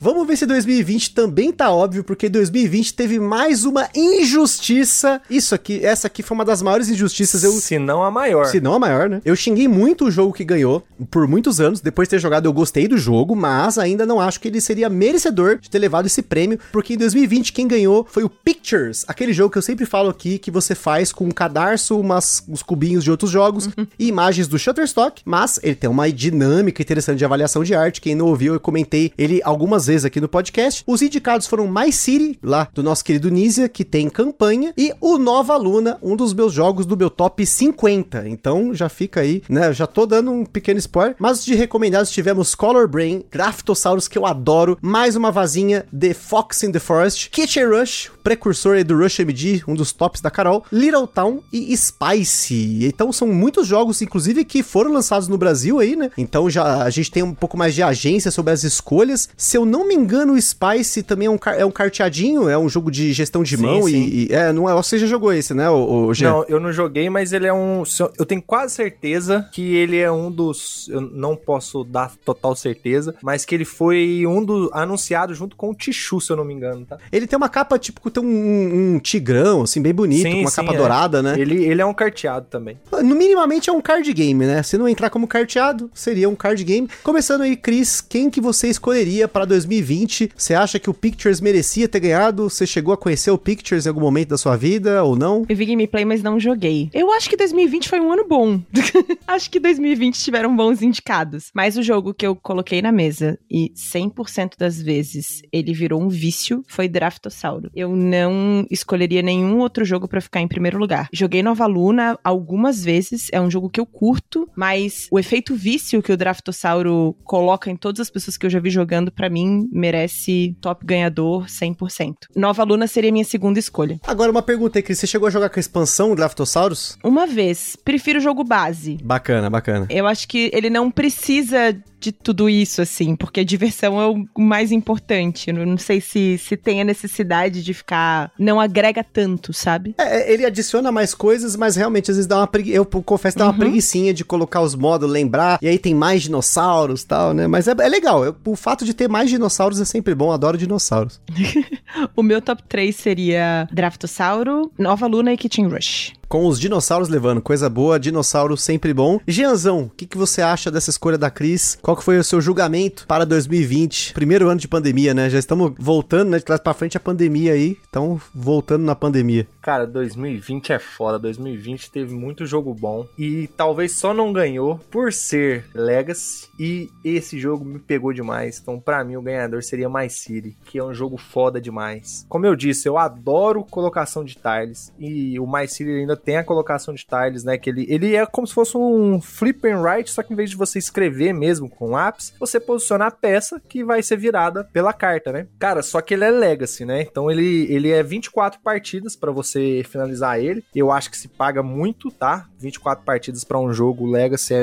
Vamos ver se 2020 2020 também tá óbvio, porque 2020 teve mais uma injustiça. Isso aqui, essa aqui foi uma das maiores injustiças. Eu, Se não a maior. se não a maior, né? Eu xinguei muito o jogo que ganhou por muitos anos. Depois de ter jogado, eu gostei do jogo, mas ainda não acho que ele seria merecedor de ter levado esse prêmio, porque em 2020 quem ganhou foi o Pictures, aquele jogo que eu sempre falo aqui que você faz com um cadarço, umas, uns cubinhos de outros jogos e imagens do Shutterstock, mas ele tem uma dinâmica interessante de avaliação de arte. Quem não ouviu, eu comentei ele algumas vezes aqui no podcast. Os indicados foram My City, lá do nosso querido Nizia, que tem campanha, e o Nova Luna, um dos meus jogos do meu top 50. Então já fica aí, né? Já tô dando um pequeno spoiler. Mas de recomendados tivemos Color Brain, Graftosaurus, que eu adoro, mais uma vazinha The Fox in the Forest, Kitchen Rush, precursor do Rush MD, um dos tops da Carol, Little Town e Spice. Então são muitos jogos, inclusive, que foram lançados no Brasil aí, né? Então já a gente tem um pouco mais de agência sobre as escolhas. Se eu não me engano, o Spice também é um, é um carteadinho, é um jogo de gestão de Sim, mão sim. e, e- é, não é, você já jogou esse, né, o, o Jean? Não, eu não joguei, mas ele é um. Eu tenho quase certeza que ele é um dos. Eu não posso dar total certeza, mas que ele foi um dos. anunciado junto com o Tichu, se eu não me engano, tá? Ele tem uma capa tipo tem um, um tigrão assim bem bonito, Sim, com uma capa é. dourada, né? Ele, ele é um carteado também. No minimamente é um card game, né? Se não entrar como carteado, seria um card game. Começando aí, Cris, quem que você escolheria para 2020? Você acha que o Pictures merecia ter ganhado? Você chegou a conhecer o Pictures em algum momento da sua vida ou não? Eu vi gameplay, mas não joguei. Eu acho que 2020 foi um ano bom. acho que 2020 tiveram bons indicados. Mas o jogo que eu coloquei na mesa e 100% das vezes ele virou um vício foi Draftossauro. Eu não escolheria nenhum outro jogo pra ficar em primeiro lugar. Joguei Nova Luna algumas vezes, é um jogo que eu curto, mas o efeito vício que o Draftossauro coloca em todas as pessoas que eu já vi jogando, pra mim, merece top ganhador 100%. Nova Luna seria minha segunda escolha. Agora uma pergunta aí, Cris. Você chegou a jogar com a expansão Draftosaurus? Uma vez, prefiro o jogo base. Bacana, bacana. Eu acho que ele não precisa de tudo isso, assim, porque a diversão é o mais importante. Eu não sei se, se tem a necessidade de ficar. Não agrega tanto, sabe? É, ele adiciona mais coisas, mas realmente às vezes dá uma pregui... Eu confesso que dá uma Uhum. preguicinha de colocar os modos, lembrar, e aí tem mais dinossauros e tal, né? Mas é, é legal. Eu- o fato de ter mais dinossauros é sempre bom, adoro dinossauros. O meu top 3 seria Draftossauro, Nova Luna e Kitchen Rush. Com os dinossauros levando, coisa boa, dinossauro sempre bom. Gianzão, o que, que você acha dessa escolha da Cris? Qual que foi o seu julgamento para 2020? Primeiro ano de pandemia, né? Já estamos voltando, né? De trás pra frente a pandemia aí. Então, voltando na pandemia. Cara, 2020 é foda. 2020 teve muito jogo bom. E talvez só não ganhou por ser Legacy. E esse jogo me pegou demais. Então, pra mim, o ganhador seria My City, que é um jogo foda demais. Como eu disse, eu adoro colocação de tiles. E o My City ainda tem a colocação de tiles, né? Que ele, ele é como se fosse um flip and write, só que em vez de você escrever mesmo com lápis, você posiciona a peça que vai ser virada pela carta, né? Cara, só que ele é Legacy, né? Então ele, ele é 24 partidas pra você finalizar ele. Eu acho que se paga muito, tá? 24 partidas pra um jogo Legacy é,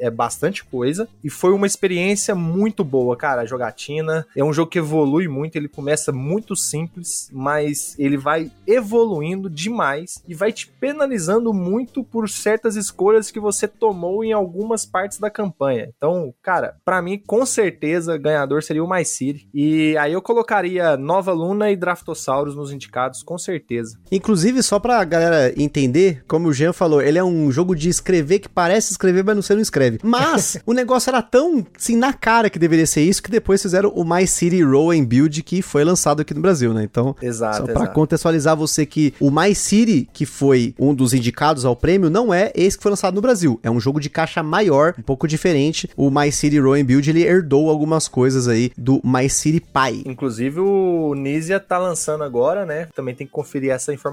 é, é bastante coisa. E foi uma experiência muito boa, cara. A jogatina é um jogo que evolui muito. Ele começa muito simples, mas ele vai evoluindo demais e vai te penalizando muito por certas escolhas que você tomou em algumas partes da campanha. Então, cara, pra mim, com certeza, ganhador seria o My City. E aí eu colocaria Nova Luna e Draftosaurus nos indicados, com certeza. Inclusive, só pra galera entender, como o Jean falou, ele é um jogo de escrever que parece escrever, mas não você não escreve. Mas o negócio era tão, assim, na cara que deveria ser isso, que depois fizeram o My City Roll and Build, que foi lançado aqui no Brasil, né? Então, Exato, só pra exato. contextualizar você que o My City, que foi um dos indicados ao prêmio, não é esse que foi lançado no Brasil. É um jogo de caixa maior, um pouco diferente. O My City Roll and Build, ele herdou algumas coisas aí do My City Pie. Inclusive o Nizia tá lançando agora, né? Também tem que conferir essa informação.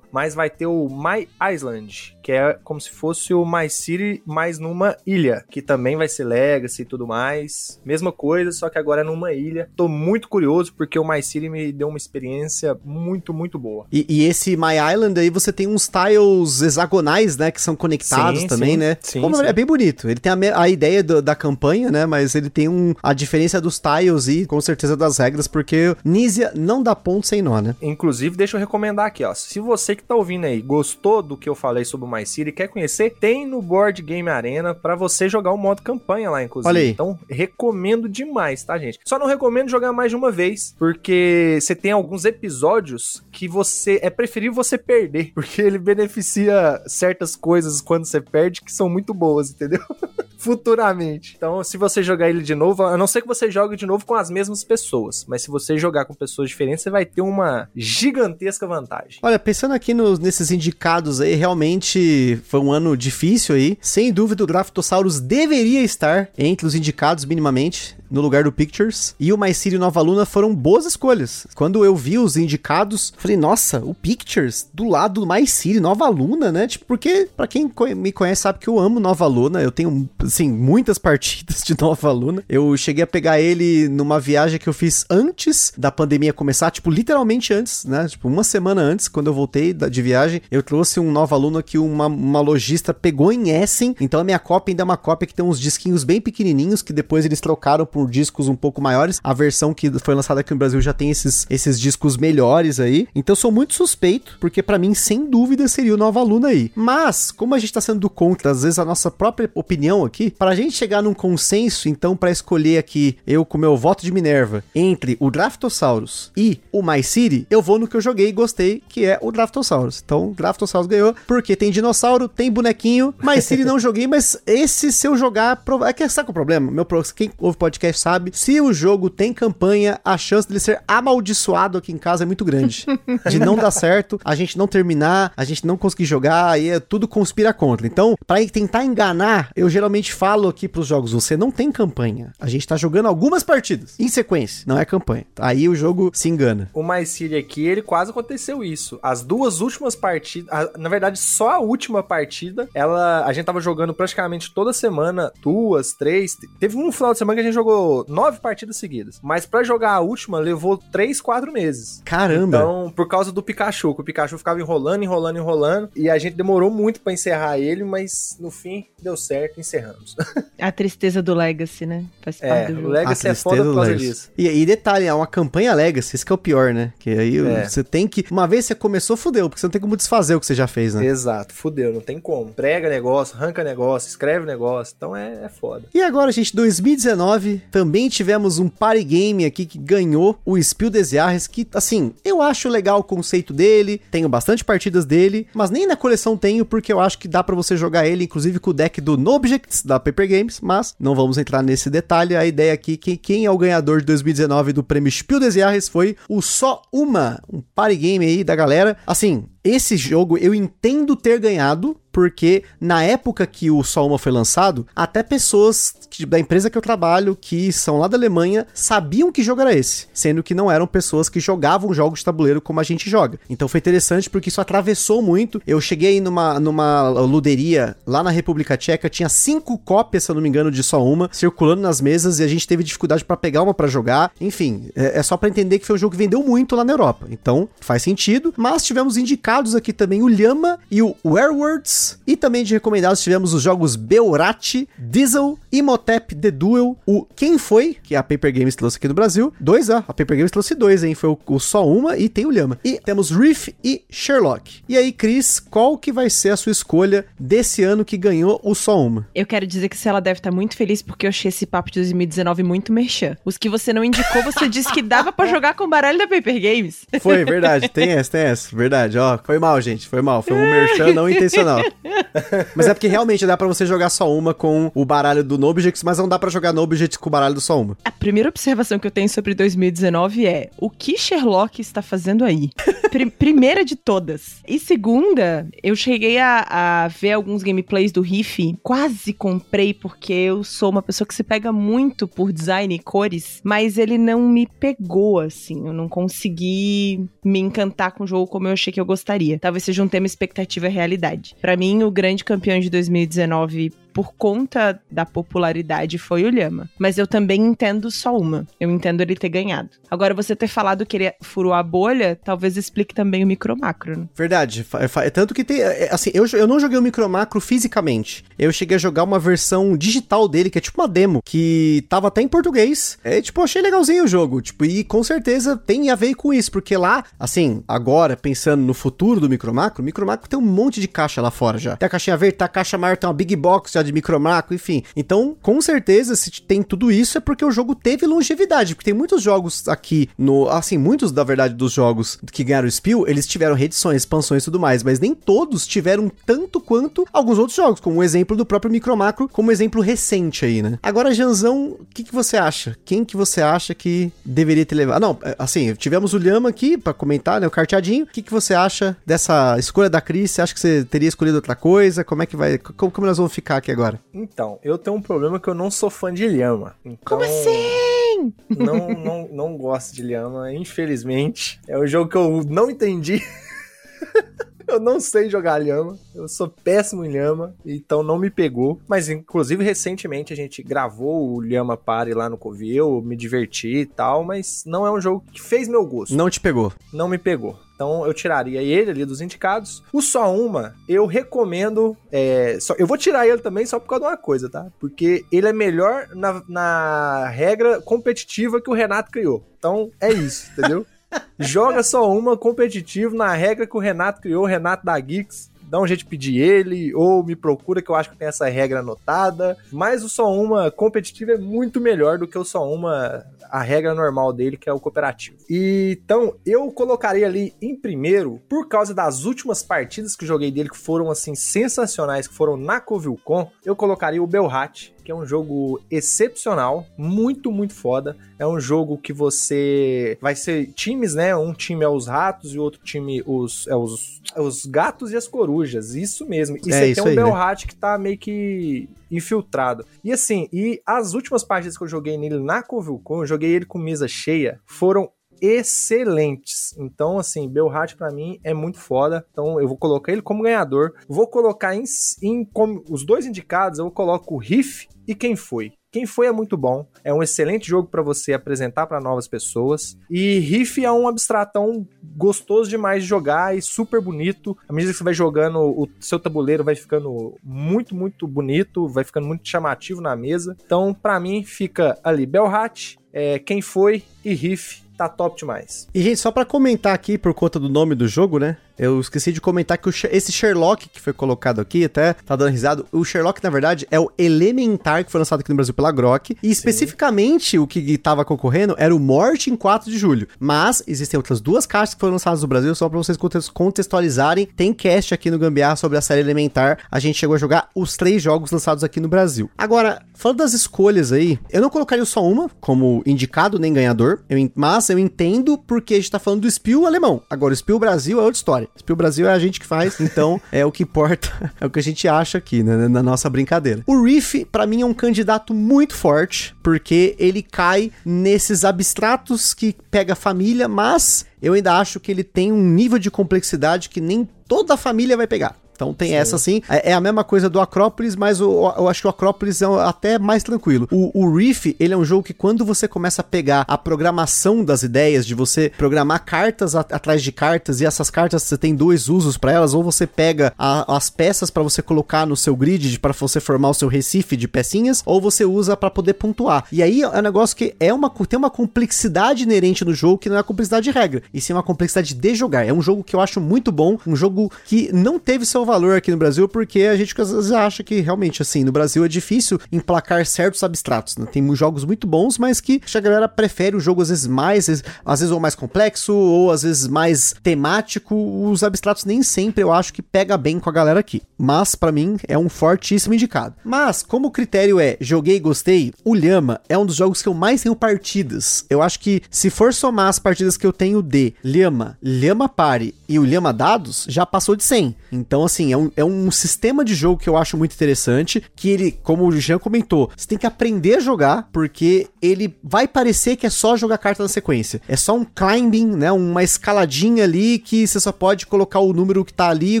Mas vai ter o My Island, que é como se fosse o My City, mais numa ilha. Que também vai ser Legacy e tudo mais. Mesma coisa, só que agora é numa ilha. Tô muito curioso porque o My City me deu uma experiência muito, muito boa. E, e esse My Island aí você tem uns tiles hexagonais, né? Que são conectados Sim, também, sim. né? Sim, Como sim. É bem bonito. Ele tem a, a ideia do- da campanha, né? Mas ele tem um, a diferença dos tiles e com certeza das regras, porque Nizia não dá ponto sem nó, né? Inclusive, deixa eu recomendar aqui, ó. Se você que tá ouvindo aí gostou do que eu falei sobre o My City quer conhecer, tem no Board Game Arena pra você jogar o modo campanha lá, inclusive. Olha aí. Então, recomendo demais, tá, gente? Só não recomendo jogar mais de uma vez, porque você tem alguns episódios que você é preferível você perder, porque ele beneficia certas coisas quando você perde que são muito boas, entendeu? futuramente. Então, se você jogar ele de novo, a não ser que você jogue de novo com as mesmas pessoas, mas se você jogar com pessoas diferentes, você vai ter uma gigantesca vantagem. Olha, pensando aqui nos, nesses indicados aí, realmente foi um ano difícil aí. Sem dúvida, o Draftosaurus deveria estar entre os indicados minimamente. No lugar do Pictures. E o My City Nova Luna foram boas escolhas. Quando eu vi os indicados, falei, nossa, o Pictures do lado do My City Nova Luna, né? Tipo, porque pra quem me conhece sabe que eu amo Nova Luna. Eu tenho, assim, muitas partidas de Nova Luna. Eu cheguei a pegar ele numa viagem que eu fiz antes da pandemia começar, tipo, literalmente antes, né? Tipo, uma semana antes, quando eu voltei de viagem, eu trouxe um Nova Luna que uma, uma lojista pegou em Essen. Então a minha cópia ainda é uma cópia que tem uns disquinhos bem pequenininhos que depois eles trocaram por discos um pouco maiores. A versão que foi lançada aqui no Brasil já tem esses, esses discos melhores aí. Então sou muito suspeito, porque pra mim, sem dúvida, seria o Nova Luna aí. Mas, como a gente tá sendo do contra, às vezes a nossa própria opinião aqui, pra gente chegar num consenso, então, pra escolher aqui, eu com meu voto de Minerva, entre o Draftosaurus e o My City, eu vou no que eu joguei e gostei, que é o Draftosaurus. Então, o Draftosaurus ganhou, porque tem dinossauro, tem bonequinho, My City não joguei, mas esse, se eu jogar, é que sabe é o problema? Meu, quem ouve podcast sabe, se o jogo tem campanha, a chance dele ser amaldiçoado aqui em casa é muito grande. De não dar certo, a gente não terminar, a gente não conseguir jogar, aí é tudo conspira contra. Então, pra tentar enganar, eu geralmente falo aqui pros jogos, você não tem campanha. A gente tá jogando algumas partidas em sequência, não é campanha. Aí o jogo se engana. O My City aqui, ele quase aconteceu isso. As duas últimas partidas, a- na verdade, só a última partida, ela, a gente tava jogando praticamente toda semana, duas, três. te- Teve um final de semana que a gente jogou nove partidas seguidas. Mas pra jogar a última, levou três, quatro meses. Caramba. Então, por causa do Pikachu, que o Pikachu ficava enrolando, enrolando, enrolando. E a gente demorou muito pra encerrar ele, mas no fim deu certo, encerramos. A tristeza do Legacy, né? Faz É, parte do o. Legacy A é foda por do causa Legacy. disso. E, e detalhe, é uma campanha Legacy, esse que é o pior, né? Que aí É. você tem que. Uma vez você começou, fudeu, porque você não tem como desfazer o que você já fez, né? Exato, fudeu, não tem como. Prega negócio, arranca negócio, escreve negócio, então é, é foda. E agora, gente, 2019, também tivemos um party game aqui que ganhou o Spiel des Jahres, que, assim, eu acho legal o conceito dele, tenho bastante partidas dele, mas nem na coleção tenho, porque eu acho que dá pra você jogar ele, inclusive com o deck do Nobjects, da Paper Games, mas não vamos entrar nesse detalhe. A ideia aqui, que quem é o ganhador de 2019 do prêmio Spiel des Jahres foi o Só Uma, um party game aí da galera. Assim, esse jogo eu entendo ter ganhado, porque na época que o Só Uma foi lançado, até pessoas que- da empresa que eu trabalho, que são lá da Alemanha, sabiam que jogo era esse, sendo que não eram pessoas que jogavam jogos de tabuleiro como a gente joga. Então foi interessante porque isso atravessou muito. Eu cheguei numa, numa luderia lá na República Tcheca, tinha cinco cópias, se eu não me engano, de Só Uma, circulando nas mesas e a gente teve dificuldade pra pegar uma pra jogar. Enfim, é, é só pra entender que foi um jogo que vendeu muito lá na Europa. Então faz sentido. Mas tivemos indicados aqui também o Llama e o Werewords. E também de recomendados tivemos os jogos Beurati, Diesel, Imhotep The Duel, o Quem Foi, que a Paper Games trouxe aqui no Brasil. Dois, ó. A Paper Games trouxe dois, hein? Foi o, o Só Uma e tem o Llama. E temos Riff e Sherlock. E aí, Cris, qual que vai ser a sua escolha desse ano que ganhou o Só Uma? Eu quero dizer que se ela deve estar muito feliz porque eu achei esse papo de 2019 muito merchan. Os que você não indicou, você disse que dava pra jogar com o baralho da Paper Games. Foi, verdade. Tem essa, tem essa. Verdade, ó. Foi mal, gente. Foi mal. Foi um merchan não intencional. Mas é porque realmente dá pra você jogar só uma com o baralho do Nobjects, mas não dá pra jogar Nobjects com o baralho do só uma. A primeira observação que eu tenho sobre 2019 é o que Sherlock está fazendo aí? Pri- primeira de todas. E segunda, eu cheguei a, a ver alguns gameplays do Riff, quase comprei porque eu sou uma pessoa que se pega muito por design e cores, mas ele não me pegou assim, eu não consegui me encantar com o jogo como eu achei que eu gostaria. Talvez seja um tema expectativa e realidade. Pra mim, o grande campeão de 2019 por conta da popularidade foi o Lhama. Mas eu também entendo só uma. Eu entendo ele ter ganhado. Agora, você ter falado que ele furou a bolha, talvez explique também o micro macro. Né? Verdade. É tanto que tem. É, assim, eu, eu não joguei o micro macro fisicamente. Eu cheguei a jogar uma versão digital dele, que é tipo uma demo, que tava até em português. É, tipo, achei legalzinho o jogo. Tipo, e com certeza tem a ver com isso, porque lá, assim, agora, pensando no futuro do micro macro, o micro macro tem um monte de caixa lá fora já. Tem a caixinha verde, tá a caixa maior, tem uma big box já de micro macro, enfim. Então, com certeza, se tem tudo isso, é porque o jogo teve longevidade, porque tem muitos jogos aqui no, assim, muitos da verdade dos jogos que ganharam o Spiel, eles tiveram reedições, expansões e tudo mais, mas nem todos tiveram tanto quanto alguns outros jogos, como o exemplo do próprio micro macro, como exemplo recente aí, né? Agora, Janzão, o que, que você acha? Quem que você acha que deveria ter levado? Ah, não, é, assim, tivemos o Lhama aqui para comentar, né, o carteadinho. O que, que você acha dessa escolha da Cris? Você acha que você teria escolhido outra coisa? Como é que vai, como, como nós vamos ficar aqui agora? Então, eu tenho um problema que eu não sou fã de Lhama. Então... Como assim? Não, não, não gosto de Lhama, infelizmente. É um jogo que eu não entendi. Eu não sei jogar lhama, eu sou péssimo em lhama, então não me pegou. Mas, inclusive, recentemente a gente gravou o Lhama Party lá no Covil, me diverti e tal, mas não é um jogo que fez meu gosto. Não te pegou? Não me pegou. Então eu tiraria ele ali dos indicados. O Só Uma, eu recomendo. É, só, eu vou tirar ele também só por causa de uma coisa, tá? Porque ele é melhor na, na regra competitiva que o Renato criou. Então é isso, entendeu? Joga só uma competitivo na regra que o Renato criou, o Renato da Geeks. Dá um jeito de pedir ele, ou me procura que eu acho que tem essa regra anotada. Mas o só uma competitivo é muito melhor do que o só uma, a regra normal dele, que é o cooperativo. E, então, eu colocaria ali em primeiro, por causa das últimas partidas que joguei dele, que foram assim sensacionais, que foram na Covilcon, eu colocaria o Belhat que é um jogo excepcional, muito, muito foda. É um jogo que você vai ser times, né? Um time é os ratos e o outro time os, é os, é os gatos e as corujas. Isso mesmo. E é, você tem um Belhat né? que tá meio que infiltrado. E assim, e as últimas partidas que eu joguei nele na Covilcon, eu joguei ele com mesa cheia, foram excelentes. Então, assim, Belhat para mim é muito foda. Então, eu vou colocar ele como ganhador. Vou colocar em, em como, os dois indicados, eu coloco o Riff e quem foi. Quem foi é muito bom, é um excelente jogo para você apresentar para novas pessoas. E Riff é um abstratão gostoso demais de jogar e super bonito. À medida que você vai jogando, o seu tabuleiro vai ficando muito, muito bonito, vai ficando muito chamativo na mesa. Então, para mim, fica ali Belhat, é, quem foi e Riff tá top demais. E, gente, só para comentar aqui por conta do nome do jogo, né? Eu esqueci de comentar que esse Sherlock que foi colocado aqui, até tá dando risada. O Sherlock, na verdade, é o Elementar que foi lançado aqui no Brasil pela Grok. E especificamente Sim. o que estava concorrendo era o Morte em 4 de julho. Mas existem outras duas caixas que foram lançadas no Brasil, só para vocês contextualizarem. Tem cast aqui no Gambiar sobre a série Elementar. A gente chegou a jogar os três jogos lançados aqui no Brasil. Agora, falando das escolhas aí, eu não colocaria só uma como indicado nem ganhador, eu, mas eu entendo porque a gente tá falando do Spiel alemão. Agora, o Spiel Brasil é outra história história. Spiel Brasil é a gente que faz, então é o que importa, é o que a gente acha aqui, né, na nossa brincadeira. O Riff, para mim, é um candidato muito forte, porque ele cai nesses abstratos que pega a família, mas eu ainda acho que ele tem um nível de complexidade que nem toda a família vai pegar. Então tem sim. essa sim. É, é, a mesma coisa do Acrópolis, mas o, eu acho que o Acrópolis é até mais tranquilo. O, o Riff, ele é um jogo que quando você começa a pegar a programação das ideias, de você programar cartas a, atrás de cartas, e essas cartas você tem dois usos para elas, ou você pega a, as peças para você colocar no seu grid, para você formar o seu recife de pecinhas, ou você usa para poder pontuar. E aí é um negócio que é uma, tem uma complexidade inerente no jogo que não é a complexidade de regra, e sim uma complexidade de jogar. É um jogo que eu acho muito bom, um jogo que não teve seu valor aqui no Brasil porque a gente às vezes acha que realmente, assim, no Brasil é difícil emplacar certos abstratos. Né? Tem jogos muito bons, mas que a galera prefere o jogo às vezes mais, às vezes ou mais complexo, ou às vezes mais temático. Os abstratos nem sempre eu acho que pega bem com a galera aqui. Mas, para mim, é um fortíssimo indicado. Mas, como o critério é joguei e gostei, o Lhama é um dos jogos que eu mais tenho partidas. Eu acho que se for somar as partidas que eu tenho de Lhama, Lhama Party e o Lhama Dados, já passou de 100. Então, assim, é um, é um sistema de jogo que eu acho muito interessante, que ele, como o Jean comentou, você tem que aprender a jogar, porque ele vai parecer que é só jogar carta na sequência. É só um climbing, né, uma escaladinha ali que você só pode colocar o número que tá ali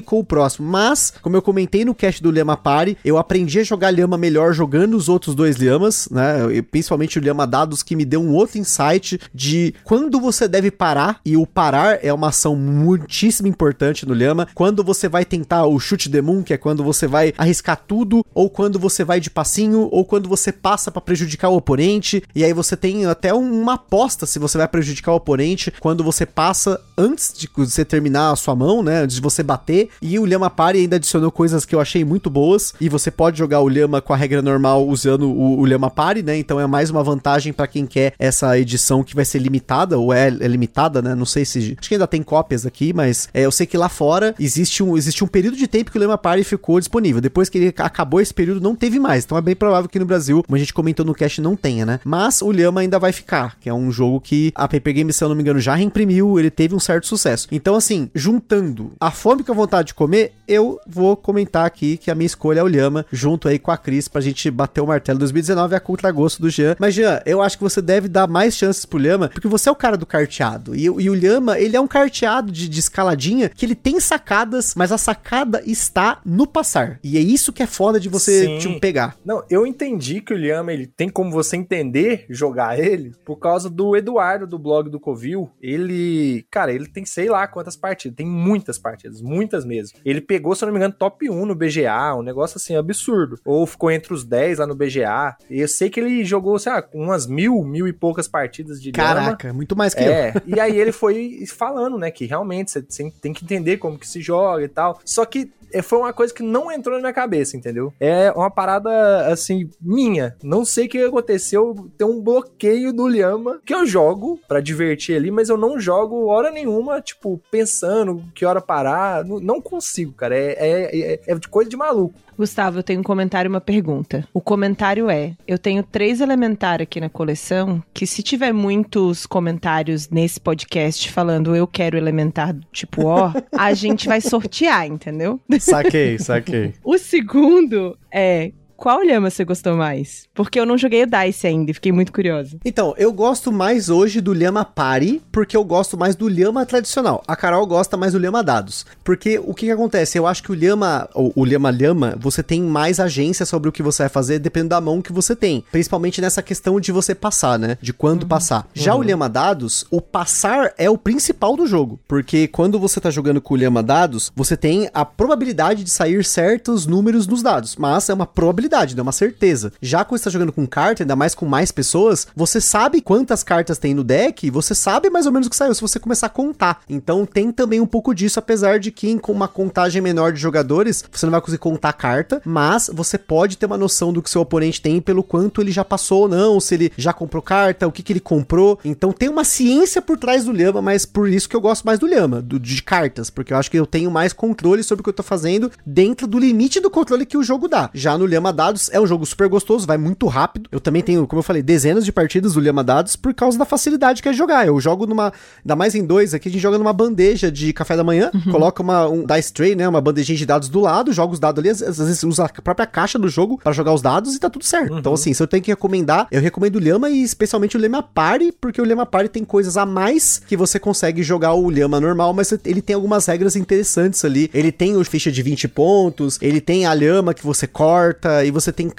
com o próximo. Mas, como eu comentei no cast do Lhama Party, eu aprendi a jogar Lhama melhor jogando os outros dois Lhamas, né, principalmente o Lhama Dados, que me deu um outro insight de quando você deve parar, e o parar é uma ação muitíssimo importante no Lhama, quando você vai tentar o chute the moon, que é quando você vai arriscar tudo, ou quando você vai de passinho, ou quando você passa para prejudicar o oponente, e aí você tem até uma aposta se você vai prejudicar o oponente quando você passa antes de você terminar a sua mão, né, antes de você bater, e o Lhama Party ainda adicionou coisas que eu achei muito boas, e você pode jogar o Lhama com a regra normal usando o, o Lhama Party, né, então é mais uma vantagem para quem quer essa edição que vai ser limitada, ou é, é limitada, né, não sei se, acho que ainda tem cópias aqui, mas é, eu sei que lá fora existe um, existe um período de tempo que o Lema Party ficou disponível. Depois que ele acabou esse período, não teve mais. Então é bem provável que no Brasil, como a gente comentou no cast, não tenha, né? Mas o Lhama ainda vai ficar, que é um jogo que a Paper Games, se eu não me engano, já reimprimiu, ele teve um certo sucesso. Então, assim, juntando a fome com a vontade de comer, eu vou comentar aqui que a minha escolha é o Lhama, junto aí com a Cris, pra gente bater o martelo 2019 a contragosto do Jean. Mas, Jean, eu acho que você deve dar mais chances pro Lhama, porque você é o cara do carteado. E, e o Lhama, ele é um carteado de, de escaladinha que ele tem sacadas, mas a sacada está no passar. E é isso que é foda de você tipo, pegar. Não, eu entendi que o Lhama, ele tem como você entender jogar ele por causa do Eduardo do blog do Covil. Ele, cara, ele tem sei lá quantas partidas, tem muitas partidas, muitas mesmo. Ele pegou, se eu não me engano, top 1 no BGA, um negócio assim absurdo. Ou ficou entre os 10 lá no BGA. Eu sei que ele jogou, sei lá, umas mil, mil e poucas partidas de Caraca, Lhama. muito mais que é, eu. e aí ele foi falando, né, que realmente você tem que entender como que se joga e tal. Só que é, foi uma coisa que não entrou na minha cabeça, entendeu? É uma parada, assim, minha. Não sei o que aconteceu, tem um bloqueio do Lhama que eu jogo para divertir ali, mas eu não jogo hora nenhuma, tipo, pensando que hora parar. Não, não consigo, cara. É, é, é, é coisa de maluco. Gustavo, eu tenho um comentário e uma pergunta. O comentário é: eu tenho três elementar aqui na coleção que, se tiver muitos comentários nesse podcast falando eu quero elementar tipo O, a gente vai sortear, entendeu? Saquei, saquei. o segundo é qual lhama você gostou mais? Porque eu não joguei o Dice ainda e fiquei muito curiosa. Então, eu gosto mais hoje do Lhama Party, porque eu gosto mais do Lhama tradicional. A Carol gosta mais do Lhama Dados. Porque o que, que acontece? Eu acho que o Lhama, o Lhama Lhama, você tem mais agência sobre o que você vai fazer, dependendo da mão que você tem. Principalmente nessa questão de você passar, né? De quando uhum. passar. Já uhum. o Lhama Dados, o passar é o principal do jogo. Porque quando você tá jogando com o Lhama Dados, você tem a probabilidade de sair certos números nos dados. Mas é uma probabilidade probabilidade, é uma certeza. Já quando você tá jogando com carta, ainda mais com mais pessoas, você sabe quantas cartas tem no deck, você sabe mais ou menos o que saiu se você começar a contar. Então tem também um pouco disso, apesar de que com uma contagem menor de jogadores, você não vai conseguir contar carta, mas você pode ter uma noção do que seu oponente tem pelo quanto ele já passou ou não, se ele já comprou carta, o que, que ele comprou. Então tem uma ciência por trás do Lhama, mas por isso que eu gosto mais do Lhama, do, de cartas, porque eu acho que eu tenho mais controle sobre o que eu tô fazendo dentro do limite do controle que o jogo dá. Já no Lhama Dados é um jogo super gostoso, vai muito rápido. Eu também tenho, como eu falei, dezenas de partidas do Lhama Dados por causa da facilidade que é jogar. Eu jogo numa, ainda mais em dois aqui, a gente joga numa bandeja de café da manhã, uhum. coloca uma um dice tray, né, uma bandejinha de dados do lado, joga os dados ali, às, às vezes usa a própria caixa do jogo para jogar os dados e tá tudo certo. Uhum. Então assim, se eu tenho que recomendar, eu recomendo o Lhama e especialmente o Lhama Party, porque o Lhama Party tem coisas a mais que você consegue jogar o Lhama normal, mas ele tem algumas regras interessantes ali. Ele tem o ficha de 20 pontos, ele tem a lhama que você corta e você tem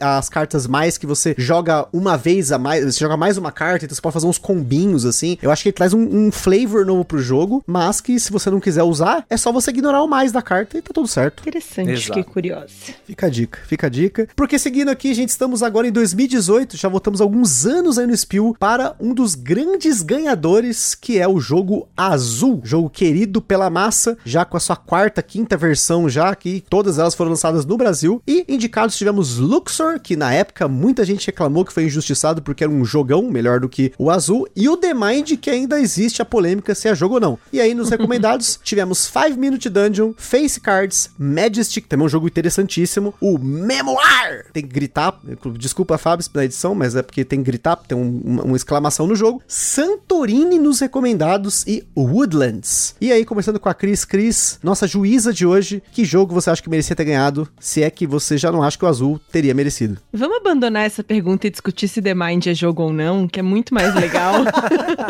as cartas mais que você joga uma vez a mais, você joga mais uma carta, então você pode fazer uns combinhos assim. Eu acho que ele traz um, um flavor novo pro jogo, mas que se você não quiser usar, é só você ignorar o mais da carta e tá tudo certo. Interessante, Exato. fiquei curiosa. Fica a dica, fica a dica. Porque seguindo aqui, gente, estamos agora em 2018, já voltamos alguns anos aí no Spiel para um dos grandes ganhadores, que é o jogo Azul, jogo querido pela massa, já com a sua quarta, quinta versão já, que todas elas foram lançadas no Brasil e indicado recomendados tivemos Luxor, que na época muita gente reclamou que foi injustiçado porque era um jogão melhor do que o azul, e o The Mind, que ainda existe a polêmica se é jogo ou não. E aí nos recomendados tivemos 5 Minute Dungeon, Face Cards, Majestic, também é um jogo interessantíssimo, o Memoir, tem que gritar, desculpa Fábio pela edição, mas é porque tem que gritar, tem um, uma, uma exclamação no jogo, Santorini nos recomendados e Woodlands. E aí, começando com a Cris, Cris, nossa juíza de hoje, que jogo você acha que merecia ter ganhado, se é que você já não acha que o azul teria merecido? Vamos abandonar essa pergunta e discutir se The Mind é jogo ou não, que é muito mais legal.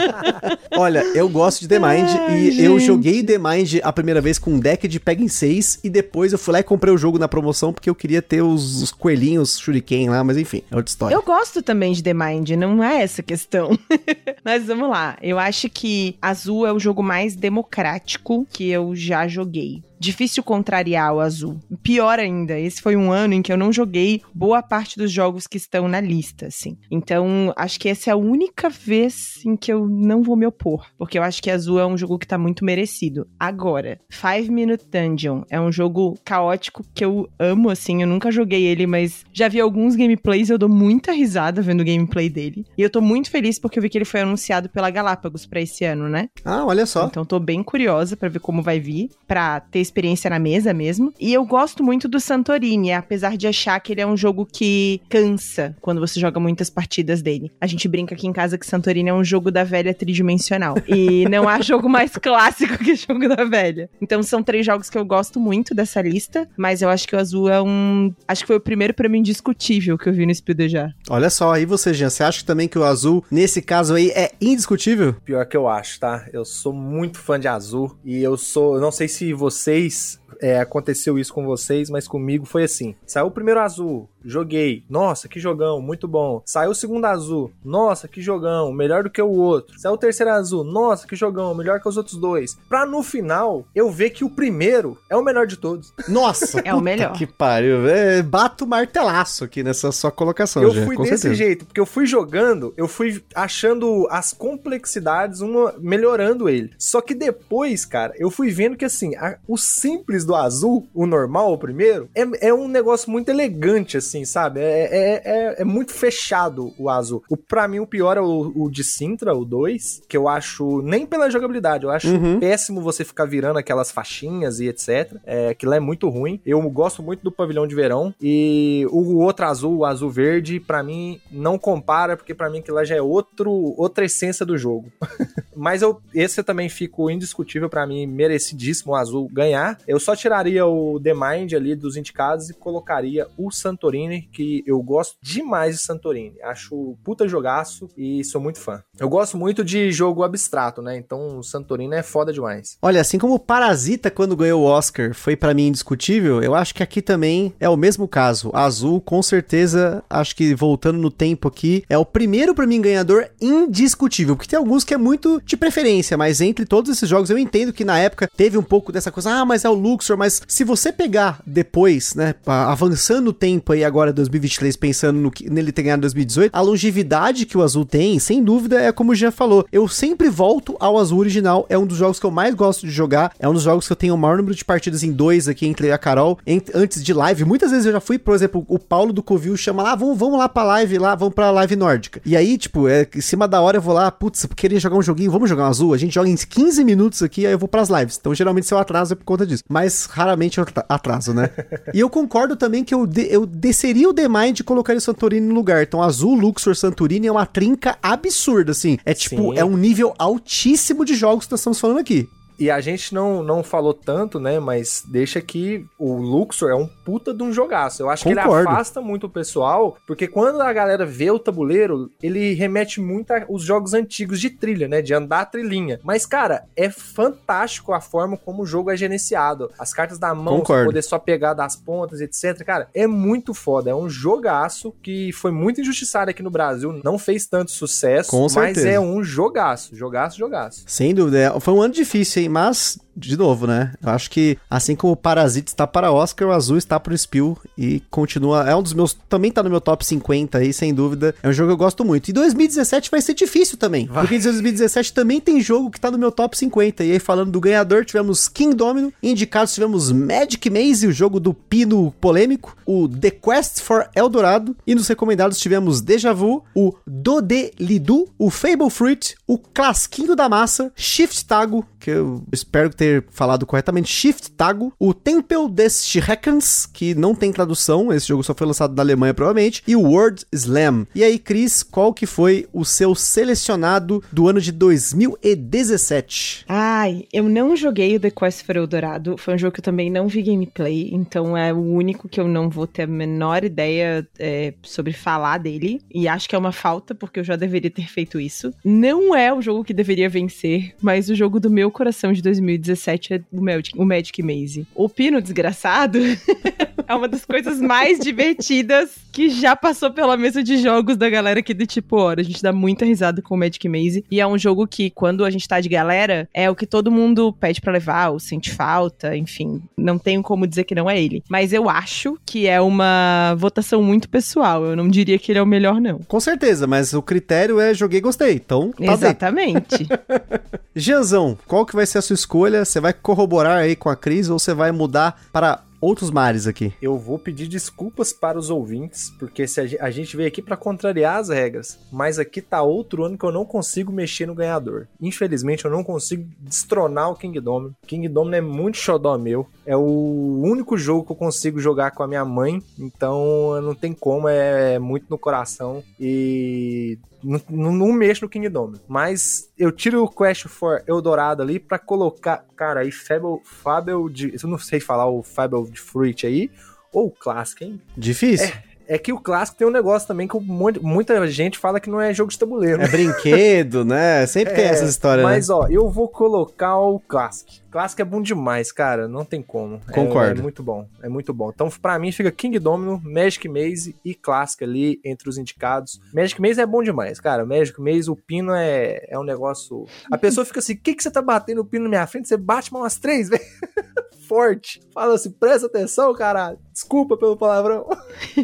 Olha, eu gosto de The Mind Ai, e gente. eu joguei The Mind a primeira vez com um deck de Peg em 6 e depois eu fui lá e comprei o jogo na promoção porque eu queria ter os, os coelhinhos shuriken lá, mas enfim, é outra história. Eu gosto também de The Mind, não é essa a questão. Mas vamos lá. Eu acho que Azul é o jogo mais democrático que eu já joguei. Difícil contrariar o azul. Pior ainda, esse foi um ano em que eu não joguei boa parte dos jogos que estão na lista, assim. Então, acho que essa é a única vez em que eu não vou me opor. Porque eu acho que azul é um jogo que tá muito merecido. Agora, Five Minute Dungeon é um jogo caótico que eu amo, assim. Eu nunca joguei ele, mas já vi alguns gameplays e eu dou muita risada vendo o gameplay dele. E eu tô muito feliz porque eu vi que ele foi anunciado pela Galápagos pra esse ano, né? Ah, olha só. Então tô bem curiosa pra ver como vai vir, pra ter experiência na mesa mesmo. E eu gosto muito do Santorini, apesar de achar que ele é um jogo que cansa quando você joga muitas partidas dele. A gente brinca aqui em casa que Santorini é um jogo da velha tridimensional. e não há jogo mais clássico que jogo da velha. Então são três jogos que eu gosto muito dessa lista, mas eu acho que o azul é um. Acho que foi o primeiro prêmio indiscutível que eu vi no já. Olha só, aí você, Jean, você acha também que o azul, nesse caso aí, é indiscutível? Pior que eu acho, tá? Eu sou muito fã de azul e eu sou. Eu não sei se vocês. É, aconteceu isso com vocês, mas comigo foi assim. Saiu o primeiro azul, joguei. Nossa, que jogão, muito bom. Saiu o segundo azul. Nossa, que jogão, melhor do que o outro. Saiu o terceiro azul. Nossa, que jogão, melhor que os outros dois. Pra no final eu ver que o primeiro é o melhor de todos. Nossa, É o melhor. Que pariu. É, bato martelaço aqui nessa sua colocação, Eu Jean, fui com desse certeza. jeito, porque eu fui jogando, eu fui achando as complexidades, uma melhorando ele. Só que depois, cara, eu fui vendo que assim, a- o simples do azul, o normal, o primeiro, é, é um negócio muito elegante, assim, sabe? É, é, é, é muito fechado o azul. O, pra mim, o pior é o, o de Sintra, o 2, que eu acho, nem pela jogabilidade, eu acho Uhum. péssimo você ficar virando aquelas faixinhas e etc. É, aquilo é muito ruim. Eu gosto muito do pavilhão de verão. E o outro azul, o azul verde, pra mim não compara, porque pra mim aquilo lá já é outro, outra essência do jogo. Mas eu, esse eu também fico indiscutível pra mim, merecidíssimo o azul ganhar. Eu só tiraria o The Mind ali dos indicados e colocaria o Santorini, que eu gosto demais de Santorini. Acho puta jogaço e sou muito fã. Eu gosto muito de jogo abstrato, né? Então o Santorini é foda demais. Olha, assim como o Parasita, quando ganhou o Oscar, foi pra mim indiscutível, eu acho que aqui também é o mesmo caso. Azul, com certeza, acho que voltando no tempo aqui, é o primeiro pra mim ganhador indiscutível. Porque tem alguns que é muito de preferência, mas entre todos esses jogos eu entendo que na época teve um pouco dessa coisa, ah, mas é o Luxor, mas se você pegar depois, né, avançando o tempo aí agora 2023, pensando no que, nele ter ganhado em 2018, a longevidade que o Azul tem, sem dúvida, é como Jean falou, eu sempre volto ao Azul original, é um dos jogos que eu mais gosto de jogar, é um dos jogos que eu tenho o maior número de partidas em dois aqui entre a Carol, ent- antes de live, muitas vezes eu já fui, por exemplo, o Paulo do Covil chama lá, vamos, vamos lá pra live lá, vamos pra live nórdica. E aí, tipo, é, em cima da hora eu vou lá, putz, queria jogar um joguinho, vamos jogar um azul? A gente joga em 15 minutos aqui, aí eu vou pras lives. Então, geralmente, se eu atraso é por conta disso. Mas raramente eu atra- atraso, né? e eu concordo também que eu, de- eu desceria o The Mind e colocaria o Santorini no lugar. Então, azul, Luxor, Santorini é uma trinca absurda, assim. É tipo, Sim. é um nível altíssimo de jogos que nós estamos falando aqui. E a gente não, não falou tanto, né? Mas deixa que o Luxor é um puta de um jogaço. Eu acho que Concordo. ele afasta muito o pessoal, porque quando a galera vê o tabuleiro, ele remete muito aos jogos antigos de trilha, né? De andar a trilhinha. Mas, cara, é fantástico a forma como o jogo é gerenciado. As cartas da mão, poder só pegar das pontas, etc. Cara, é muito foda. É um jogaço que foi muito injustiçado aqui no Brasil. Não fez tanto sucesso, Com mas certeza. é um jogaço. Jogaço, jogaço. Sem dúvida. é- Foi um ano difícil, hein? Mas de novo, né? Eu acho que, assim como o Parasite está para Oscar, o Azul está para o Spill e continua. É um dos meus. Também tá no meu top 50 aí, sem dúvida. É um jogo que eu gosto muito. E 2017 vai ser difícil também. Vai. Porque em 2017 também tem jogo que tá no meu top 50. E aí, falando do ganhador, tivemos King Domino. Indicados tivemos Magic Maze, o jogo do Pino polêmico. O The Quest for Eldorado. E nos recomendados tivemos Deja Vu, o Dode Lidu, o Fable Fruit, o Clasquinho da Massa, Shift Tago, que eu espero ter falado corretamente, Shift Tago, o Tempel des Schreckens, que não tem tradução, esse jogo só foi lançado na Alemanha provavelmente, e o Word Slam. E aí, Cris, qual que foi o seu selecionado do ano de 2017? Ai, eu não joguei o The Quest for Eldorado, foi um jogo que eu também não vi gameplay, então é o único que eu não vou ter a menor ideia é, sobre falar dele, e acho que é uma falta, porque eu já deveria ter feito isso. Não é o jogo que deveria vencer, mas o jogo do meu coração de 2017 é o Magic, o Magic Maze. O Pino desgraçado é uma das coisas mais divertidas que já passou pela mesa de jogos da galera aqui do tipo hora. A gente dá muita risada com o Magic Maze. E é um jogo que, quando a gente tá de galera, é o que todo mundo pede para levar, ou sente falta, enfim. Não tenho como dizer que não é ele. Mas eu acho que é uma votação muito pessoal. Eu não diria que ele é o melhor, não. Com certeza, mas o critério é joguei gostei. Então, tá Exatamente. Gianzão, qual que vai ser a sua escolha? Você vai corroborar aí com a Cris ou você vai mudar para outros mares aqui. Eu vou pedir desculpas para os ouvintes, porque se a gente veio aqui para contrariar as regras, mas aqui tá outro ano que eu não consigo mexer no ganhador. Infelizmente eu não consigo destronar o King Domino. King Domino é muito xodó meu. É o único jogo que eu consigo jogar com a minha mãe, então não tem como, é muito no coração e não, não, mexo no Kingdom. Mas eu tiro o Quest for Eldorado ali pra colocar. Cara, aí Fable, Fable de. Eu não sei falar o Fable de Fruit aí. Ou o Classic, hein? Difícil. É. É que o clássico tem um negócio também que muita gente fala que não é jogo de tabuleiro. É brinquedo, né? Sempre é, tem essas histórias. Mas, né? ó, eu vou colocar o clássico. Clássico é bom demais, cara. Não tem como. É, Concordo. É, é, muito bom. É muito bom. Então, pra mim, fica King Domino, Magic Maze e Clássico ali entre os indicados. Magic Maze é bom demais, cara. Magic Maze, o pino é, é um negócio. A pessoa fica assim: o que, que você tá batendo o pino na minha frente? Você bate umas três vezes. Forte. Fala assim: presta atenção, cara. Desculpa pelo palavrão.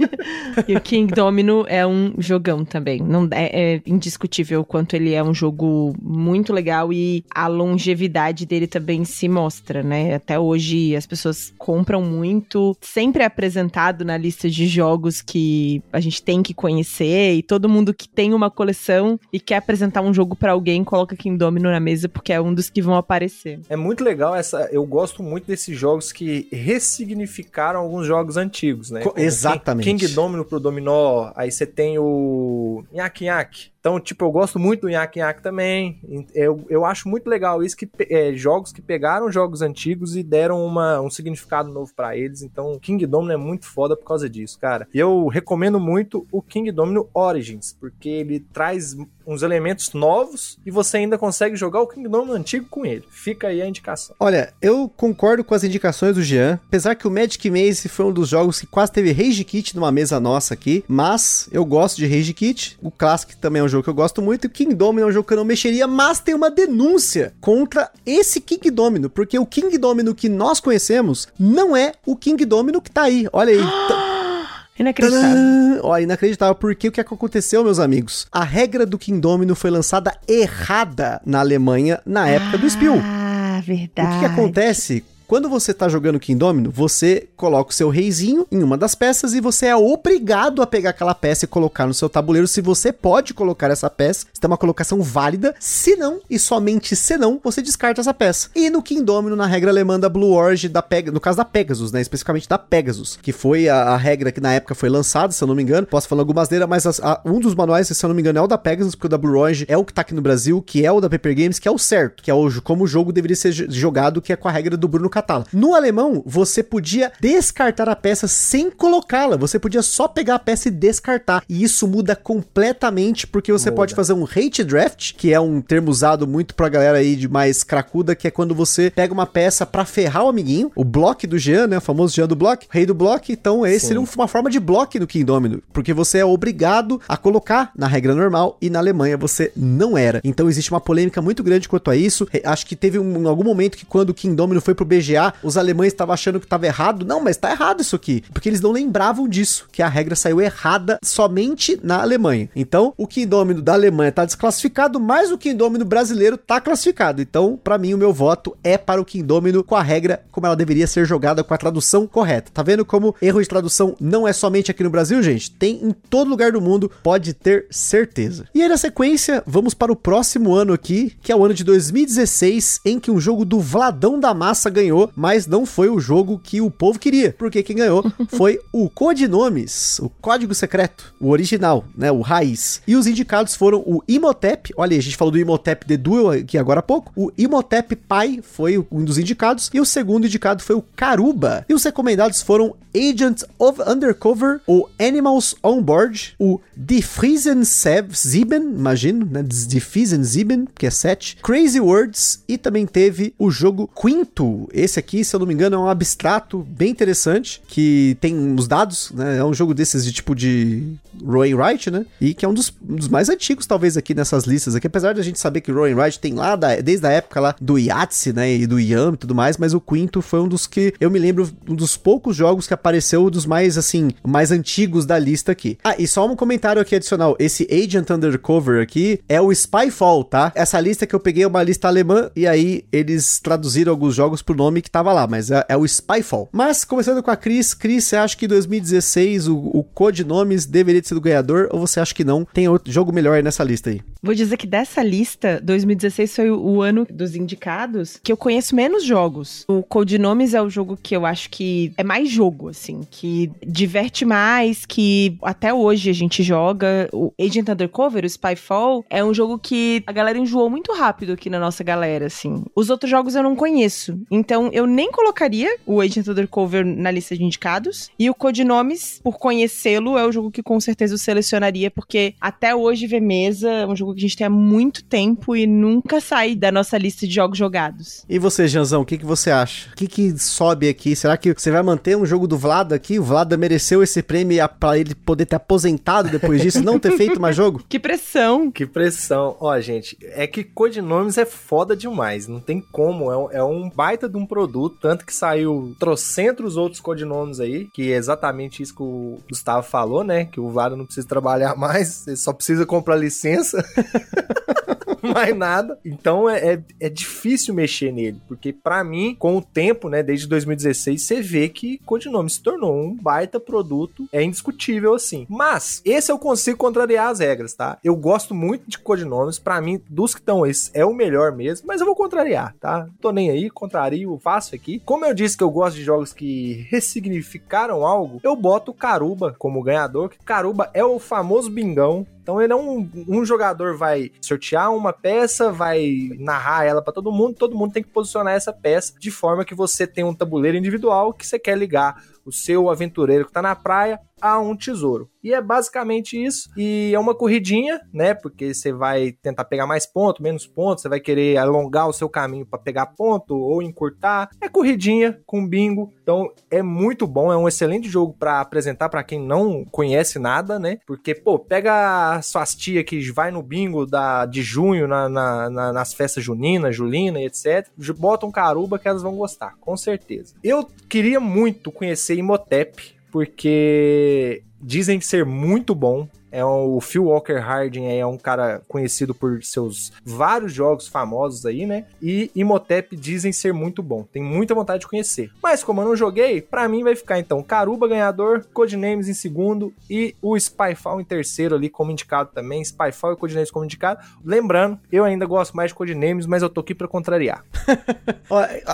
e o King Domino é um jogão também. Não, é, é indiscutível o quanto ele é um jogo muito legal e a longevidade dele também se mostra, né? Até hoje as pessoas compram muito, sempre é apresentado na lista de jogos que a gente tem que conhecer e todo mundo que tem uma coleção e quer apresentar um jogo para alguém coloca King Domino na mesa porque é um dos que vão aparecer. É muito legal essa, eu gosto muito desses jogos que ressignificaram alguns jogos antigos, né? Exatamente. King, King Domino pro Dominó, aí você tem o Nhaque Nhaque, então, tipo, eu gosto muito do Yak Yak também. Eu, eu acho muito legal isso, que é, jogos que pegaram jogos antigos e deram uma, um significado novo para eles. Então, King Domino é muito foda por causa disso, cara. E eu recomendo muito o King Domino Origins, porque ele traz uns elementos novos e você ainda consegue jogar o King Domino antigo com ele. Fica aí a indicação. Olha, eu concordo com as indicações do Jean, apesar que o Magic Maze foi um dos jogos que quase teve Rage Kit numa mesa nossa aqui, mas eu gosto de Rage Kit. O Classic também é um jogo que eu gosto muito, o King Domino é um jogo que eu não mexeria, mas tem uma denúncia contra esse King Domino, porque o King Domino que nós conhecemos não é o King Domino que tá aí. Olha aí. Inacreditável. Ó, inacreditável, porque o que aconteceu, meus amigos? A regra do King Domino foi lançada errada na Alemanha na época ah, do Spiel. Ah, verdade. O que, que acontece? Quando você tá jogando King Domino, você coloca o seu reizinho em uma das peças e você é obrigado a pegar aquela peça e colocar no seu tabuleiro. Se você pode colocar essa peça, se tem uma colocação válida, se não, e somente se não, você descarta essa peça. E no King Domino, na regra alemã da Blue Orge, da Peg no caso da Pegasus, né, especificamente da Pegasus, que foi a, a, regra que na época foi lançada, se eu não me engano, posso falar algumas dele, mas as, a, um dos manuais, se eu não me engano, é o da Pegasus, porque o da Blue Orge é o que tá aqui no Brasil, que é o da Paper Games, que é o certo, que é o, como o jogo deveria ser jogado, que é com a regra do Bruno catá-la. No alemão, você podia descartar a peça sem colocá-la. Você podia só pegar a peça e descartar. E isso muda completamente, porque você Muda. pode fazer um hate draft, que é um termo usado muito pra galera aí de mais cracuda, que é quando você pega uma peça pra ferrar o amiguinho. O bloco do Jean, né? O famoso Jean do bloco, rei do bloco. Então, esse seria um- uma forma de bloco no Kingdomino, porque você é obrigado a colocar na regra normal e na Alemanha você não era. Então, existe uma polêmica muito grande quanto a isso. Acho que teve um, algum momento que quando o Kingdomino foi pro BGA, os alemães estavam achando que tava errado. Não, mas tá errado isso aqui. Porque eles não lembravam disso, que a regra saiu errada somente na Alemanha. Então, o Kingdomino da Alemanha tá desclassificado, mas o Kingdomino brasileiro tá classificado. Então, pra mim, o meu voto é para o Kingdomino com a regra como ela deveria ser jogada com a tradução correta. Tá vendo como erro de tradução não é somente aqui no Brasil, gente? Tem em todo lugar do mundo, pode ter certeza. E aí, na sequência, vamos para o próximo ano aqui, que é o ano de 2016, em que um jogo do Vladão da Massa ganhou, mas não foi o jogo que o povo queria, porque quem ganhou foi o Codinomes, o código secreto, o original, né, o raiz. E os indicados foram o Imhotep, olha aí, a gente falou do Imhotep The Duel aqui agora há pouco, o Imhotep Pai foi um dos indicados, e o segundo indicado foi o Caruba. E os recomendados foram Agent of Undercover, o Animals on Board, o Die Friesen Sieben, imagino, né? Die Friesen Sieben, que é 7, Crazy Words, e também teve o jogo Quinto. Esse aqui, se eu não me engano, é um abstrato bem interessante, que tem os dados, né? É um jogo desses de tipo de Roy Wright, né? E que é um dos, um dos mais antigos, talvez, aqui nessas listas aqui, apesar da gente saber que Roy Wright tem lá, da- desde a época lá do Yahtzee, né? E do Yam e tudo mais, mas o Quinto foi um dos que, eu me lembro, um dos poucos jogos que apareceu dos mais, assim, mais antigos da lista aqui. Ah, e só um comentário aqui adicional, esse Agent Undercover aqui é o Spyfall, tá? Essa lista que eu peguei é uma lista alemã, e aí eles traduziram alguns jogos pro nome que tava lá, mas é, é o Spyfall. Mas, começando com a Cris, Cris, você acha que 2016 o, o Codinomes deveria ter sido ganhador, ou você acha que não? Tem outro jogo melhor nessa lista aí? Vou dizer que dessa lista, 2016 foi o ano dos indicados que eu conheço menos jogos. O Codinomes é o jogo que eu acho que é mais jogo, assim, que diverte mais, que até hoje a gente joga. O Agent Undercover, o Spyfall, é um jogo que a galera enjoou muito rápido aqui na nossa galera, assim. Os outros jogos eu não conheço. Então eu nem colocaria o Agent Undercover na lista de indicados. E o Codinomes, por conhecê-lo, é o jogo que com certeza eu selecionaria, porque até hoje ver mesa é um jogo que a gente tem há muito tempo e nunca sai da nossa lista de jogos jogados. E você, Janzão, o que, que você acha? O que, que sobe aqui? Será que você vai manter um jogo do Vlada aqui? O Vlada mereceu esse prêmio a- pra ele poder ter aposentado depois disso, não ter feito mais jogo? Que pressão! Que pressão. Ó, gente, é que codinomes é foda demais. Não tem como. É um, é um baita de um produto. Tanto que saiu trocentros outros codinomes aí. Que é exatamente isso que o Gustavo falou, né? Que o Vlada não precisa trabalhar mais. Ele só precisa comprar licença. mais nada. Então é, é, é difícil mexer nele, porque pra mim, com o tempo, né, desde 2016, você vê que Codinome se tornou um baita produto, é indiscutível assim. Mas esse eu consigo contrariar as regras, tá? Eu gosto muito de Codinomes, pra mim, dos que estão esse é o melhor mesmo, mas eu vou contrariar, tá? Tô nem aí, contrario, faço aqui. Como eu disse que eu gosto de jogos que ressignificaram algo, eu boto Caruba como ganhador, que Caruba é o famoso bingão então ele é um, um jogador vai sortear uma peça, vai narrar ela pra todo mundo, todo mundo tem que posicionar essa peça de forma que você tem um tabuleiro individual que você quer ligar o seu aventureiro que tá na praia a um tesouro. E é basicamente isso. E é uma corridinha, né? Porque você vai tentar pegar mais ponto, menos pontos, você vai querer alongar o seu caminho para pegar ponto ou encurtar. É corridinha com bingo. Então é muito bom, é um excelente jogo para apresentar para quem não conhece nada, né? Porque, pô, pega suas tia que vai no bingo da, de junho, na, na- na- nas festas juninas, julina e etc. Bota um caruba que elas vão gostar, com certeza. Eu queria muito conhecer Imhotep, porque dizem ser muito bom. É o Phil Walker Harding é um cara conhecido por seus vários jogos famosos aí, né? E Imhotep dizem ser muito bom. Tem muita vontade de conhecer. Mas como eu não joguei, pra mim vai ficar então Caruba ganhador, Codenames em segundo e o Spyfall em terceiro ali como indicado também. Spyfall e Codenames como indicado. Lembrando, eu ainda gosto mais de Codenames, mas eu tô aqui pra contrariar.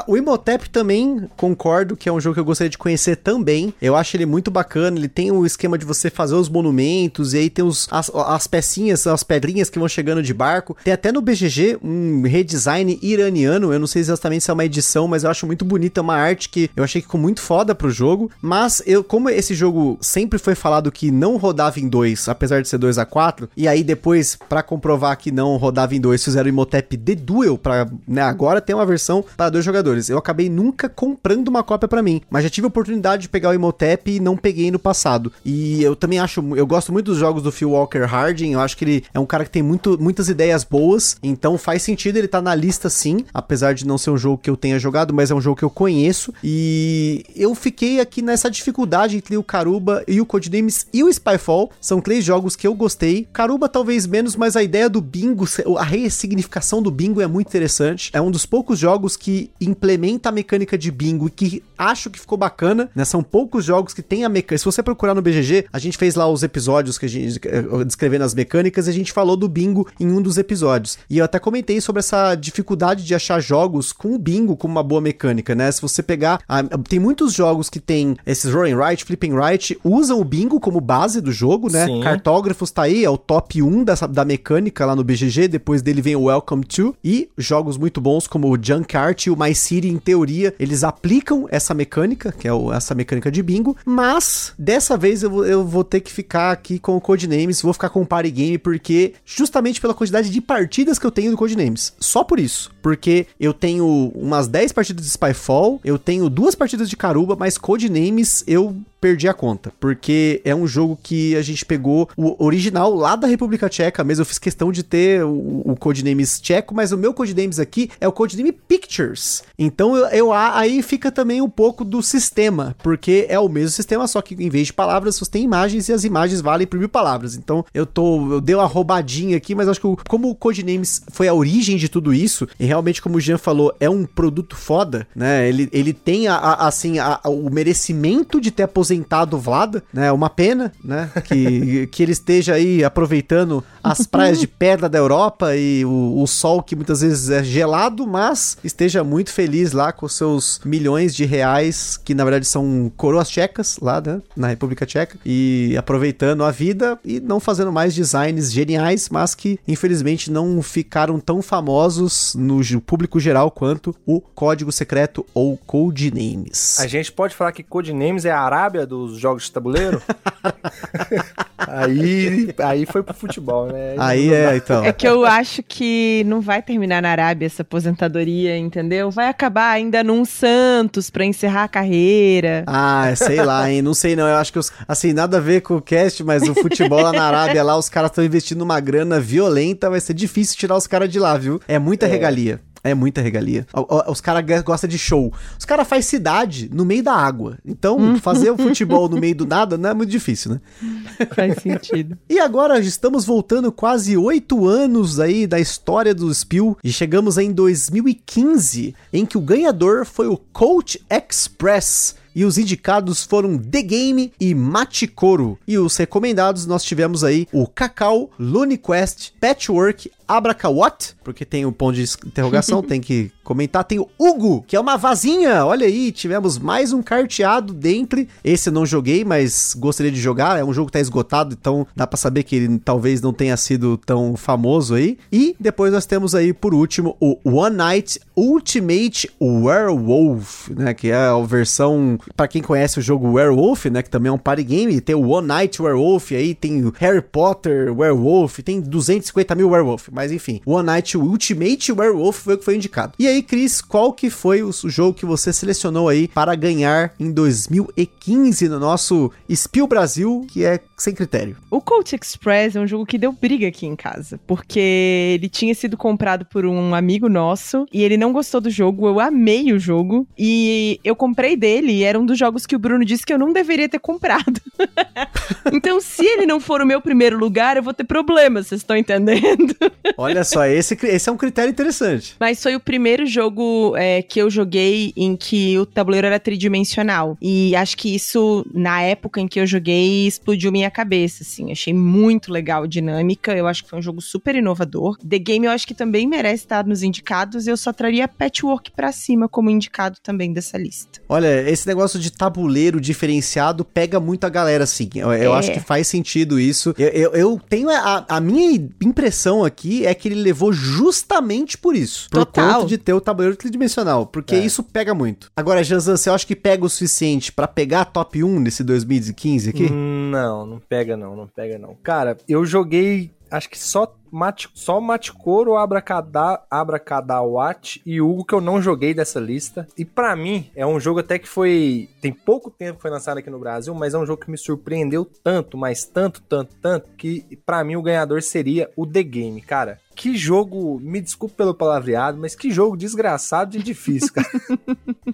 O Imhotep também concordo que é um jogo que eu gostaria de conhecer também. Eu acho ele muito bacana. Ele tem o esquema de você fazer os monumentos e aí tem os, as, as pecinhas, as pedrinhas que vão chegando de barco. Tem até no BGG um redesign iraniano, eu não sei exatamente se é uma edição, mas eu acho muito bonita, é uma arte que eu achei que ficou muito foda pro jogo. Mas eu, como esse jogo sempre foi falado que não rodava em 2, apesar de ser 2 a 4 e aí depois, para comprovar que não rodava em 2, fizeram o Imhotep The Duel, pra, né, agora tem uma versão para dois jogadores. Eu acabei nunca comprando uma cópia para mim, mas já tive a oportunidade de pegar o Imhotep e não peguei no passado. E eu também acho, eu gosto muito dos jogos do Phil Walker Harding, eu acho que ele é um cara que tem muito, muitas ideias boas, então faz sentido ele tá na lista sim, apesar de não ser um jogo que eu tenha jogado, mas é um jogo que eu conheço. E eu fiquei aqui nessa dificuldade entre o Caruba e o Codenames e o Spyfall. São três jogos que eu gostei. Caruba talvez menos, mas a ideia do bingo, a ressignificação do bingo é muito interessante. É um dos poucos jogos que implementa a mecânica de bingo e que acho que ficou bacana, né? São poucos jogos que tem a mecânica. Se você procurar no BGG, a gente fez lá os episódios que a gente eh, descrevendo as mecânicas a gente falou do bingo em um dos episódios. E eu até comentei sobre essa dificuldade de achar jogos com o bingo como uma boa mecânica, né? Se você pegar, a, tem muitos jogos que tem esses rolling right, flipping right, usam o bingo como base do jogo, né? Sim. Cartógrafos tá aí, é o top 1 dessa, da mecânica lá no BGG, depois dele vem o Welcome to e jogos muito bons como o Junkart e o My City, em teoria, eles aplicam essa mecânica, que é o, essa mecânica de bingo, mas dessa vez eu, eu vou ter que ficar aqui com o Codenames, vou ficar com o Party Game, porque justamente pela quantidade de partidas que eu tenho do Codenames, só por isso, porque eu tenho umas 10 partidas de Spyfall, eu tenho duas partidas de Caruba, mas Codenames eu perdi a conta, porque é um jogo que a gente pegou o original lá da República Tcheca mesmo, eu fiz questão de ter o, o Codenames tcheco, mas o meu Codenames aqui é o Codename Pictures. Então eu, eu, aí fica também um pouco do sistema, porque é o mesmo sistema, só que em vez de palavras, você tem imagens e as imagens valem por mil palavras. Então eu tô, eu dei uma roubadinha aqui, mas acho que como o Codenames foi a origem de tudo isso, e realmente como o Jean falou, é um produto foda, né? Ele, ele tem a, a assim a, o merecimento de ter aposentado aposentado Vlada, né? Uma pena, né? Que, que ele esteja aí aproveitando as praias de pedra da Europa e o, o, sol que muitas vezes é gelado, mas esteja muito feliz lá com seus milhões de reais, que na verdade são coroas tchecas lá, né? Na República Tcheca, e aproveitando a vida e não fazendo mais designs geniais, mas que infelizmente não ficaram tão famosos no público geral quanto o Código Secreto ou Codenames. A gente pode falar que Codenames é a Arábia dos jogos de tabuleiro. aí, aí foi pro futebol, né? Aí, é, então. É que eu acho que não vai terminar na Arábia essa aposentadoria, entendeu? Vai acabar ainda num Santos pra encerrar a carreira. Ah, sei lá, hein? Não sei não. Eu acho que, os, assim, nada a ver com o cast, mas o futebol lá na Arábia, lá os caras estão investindo uma grana violenta, vai ser difícil tirar os caras de lá, viu? É muita é. regalia. É muita regalia. Os caras gostam de show. Os caras fazem cidade no meio da água. Então, hum. fazer o futebol no meio do nada não é muito difícil, né? Faz sentido. e agora estamos voltando quase oito anos aí da história do Spill e chegamos em 2015, em que o ganhador foi o Coach Express e os indicados foram The Game e Machikoro. E os recomendados nós tivemos aí o Cacau, Looney Quest, Patchwork, Abracawat, porque tem o um ponto de interrogação, tem que comentar. Tem o Hugo, que é uma vazinha. Olha aí, tivemos mais um carteado dentro. Esse eu não joguei, mas gostaria de jogar. É um jogo que tá esgotado, então dá para saber que ele talvez não tenha sido tão famoso aí. E depois nós temos aí, por último, o One Night Ultimate Werewolf, né? Que é a versão, para quem conhece o jogo Werewolf, né? Que também é um party game. Tem o One Night Werewolf, aí tem o Harry Potter Werewolf, tem 250 mil Werewolf. Mas enfim, One Night Ultimate Werewolf foi o que foi indicado. E aí, Cris, qual que foi o jogo que você selecionou aí para ganhar em 2015 no nosso Spiel Brasil, que é sem critério? O Coach Express é um jogo que deu briga aqui em casa, porque ele tinha sido comprado por um amigo nosso e ele não gostou do jogo, eu amei o jogo e eu comprei dele e era um dos jogos que o Bruno disse que eu não deveria ter comprado. então, se ele não for o meu primeiro lugar, eu vou ter problemas, vocês estão entendendo? Olha só, esse, esse é um critério interessante. Mas foi o primeiro jogo é, que eu joguei em que o tabuleiro era tridimensional. E acho que isso, na época em que eu joguei, explodiu minha cabeça, assim. Achei muito legal a dinâmica. Eu acho que foi um jogo super inovador. The Game eu acho que também merece estar nos indicados. Eu só traria Patchwork pra cima como indicado também dessa lista. Olha, esse negócio de tabuleiro diferenciado pega muito a galera, assim. Eu, eu É. acho que faz sentido isso. Eu, eu, eu tenho a, a minha impressão aqui é que ele levou justamente por isso. Por Total. conta de ter o tabuleiro tridimensional. Porque É. isso pega muito. Agora, Janzan, você acha que pega o suficiente pra pegar a top 1 nesse 2015 aqui? Não, não pega não, não pega não. Cara, eu joguei, acho que só Mate, só Maticoro, Abracada, Abracadawat e Hugo que eu não joguei dessa lista. E pra mim, é um jogo até que foi... Tem pouco tempo que foi lançado aqui no Brasil, mas é um jogo que me surpreendeu tanto, mas tanto, tanto, tanto, que pra mim o ganhador seria o The Game, cara. Que jogo, me desculpe pelo palavreado, mas que jogo desgraçado e difícil, cara.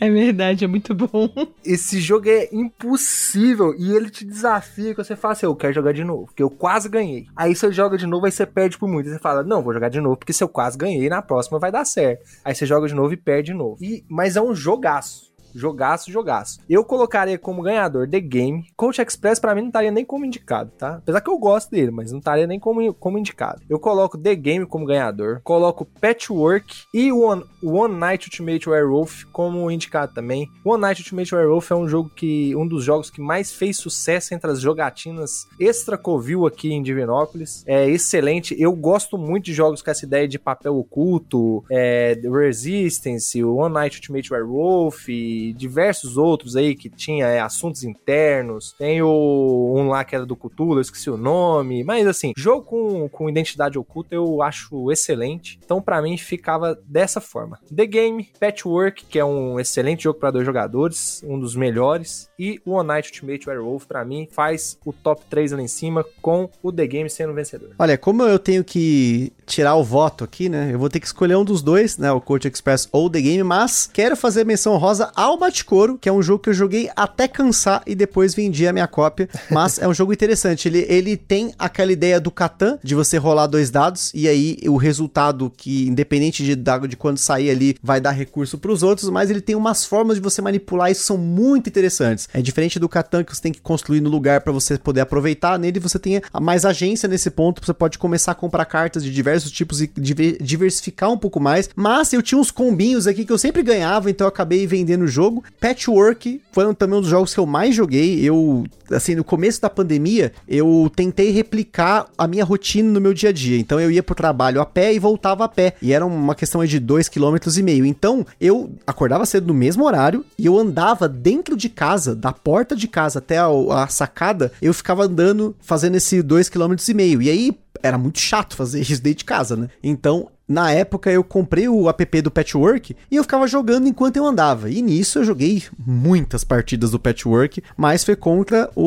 É verdade, é muito bom. Esse jogo é impossível e ele te desafia que você fala assim, eu quero jogar de novo, porque eu quase ganhei. Aí você joga de novo, aí você perde por muito. Aí você fala, não, vou jogar de novo, porque se eu quase ganhei, na próxima vai dar certo. Aí você joga de novo e perde de novo. E, mas é um jogaço. Jogaço, jogaço. Eu colocaria como ganhador The Game. Coach Express pra mim não estaria nem como indicado, tá? Apesar que eu gosto dele, mas não estaria nem como, como indicado. Eu coloco The Game como ganhador. Coloco Patchwork e One, One Night Ultimate Werewolf como indicado também. One Night Ultimate Werewolf é um jogo que um dos jogos que mais fez sucesso entre as jogatinas extra Covil aqui em Divinópolis. É excelente. Eu gosto muito de jogos com essa ideia de papel oculto, é, Resistance, One Night Ultimate Werewolf diversos outros aí que tinha é, assuntos internos. Tem o um lá que era do Cthulhu, eu esqueci o nome. Mas assim, jogo com, com identidade oculta eu acho excelente. Então pra mim ficava dessa forma. The Game, Patchwork, que é um excelente jogo para dois jogadores, um dos melhores. E o One Night Ultimate Werewolf pra mim faz o top 3 lá em cima com o The Game sendo vencedor. Olha, como eu tenho que tirar o voto aqui, né? Eu vou ter que escolher um dos dois, né? O Coach Express ou The Game, mas quero fazer menção rosa ao Baticoro, que é um jogo que eu joguei até cansar e depois vendi a minha cópia. Mas é um jogo interessante. Ele, ele tem aquela ideia do Catan, de você rolar dois dados, e aí o resultado que, independente de, de quando sair ali, vai dar recurso pros outros, mas ele tem umas formas de você manipular isso são muito interessantes. É diferente do Catan que você tem que construir no lugar para você poder aproveitar. Nele você tem mais agência nesse ponto, você pode começar a comprar cartas de diversos tipos e diver- diversificar um pouco mais. Mas eu tinha uns combinhos aqui que eu sempre ganhava, então eu acabei vendendo o jogo. Patchwork foi também um dos jogos que eu mais joguei. Eu, assim, no começo da pandemia, eu tentei replicar a minha rotina no meu dia a dia. Então eu ia pro trabalho a pé e voltava a pé. E era uma questão de 2,5 km e meio. Então eu acordava cedo no mesmo horário e eu andava dentro de casa, da porta de casa até a, a sacada, eu ficava andando fazendo esse 2,5 km e meio. E aí era muito chato fazer isso dentro de casa, né? Então, na época eu comprei o app do Patchwork e eu ficava jogando enquanto eu andava. E nisso eu joguei muitas partidas do Patchwork, mas foi contra o,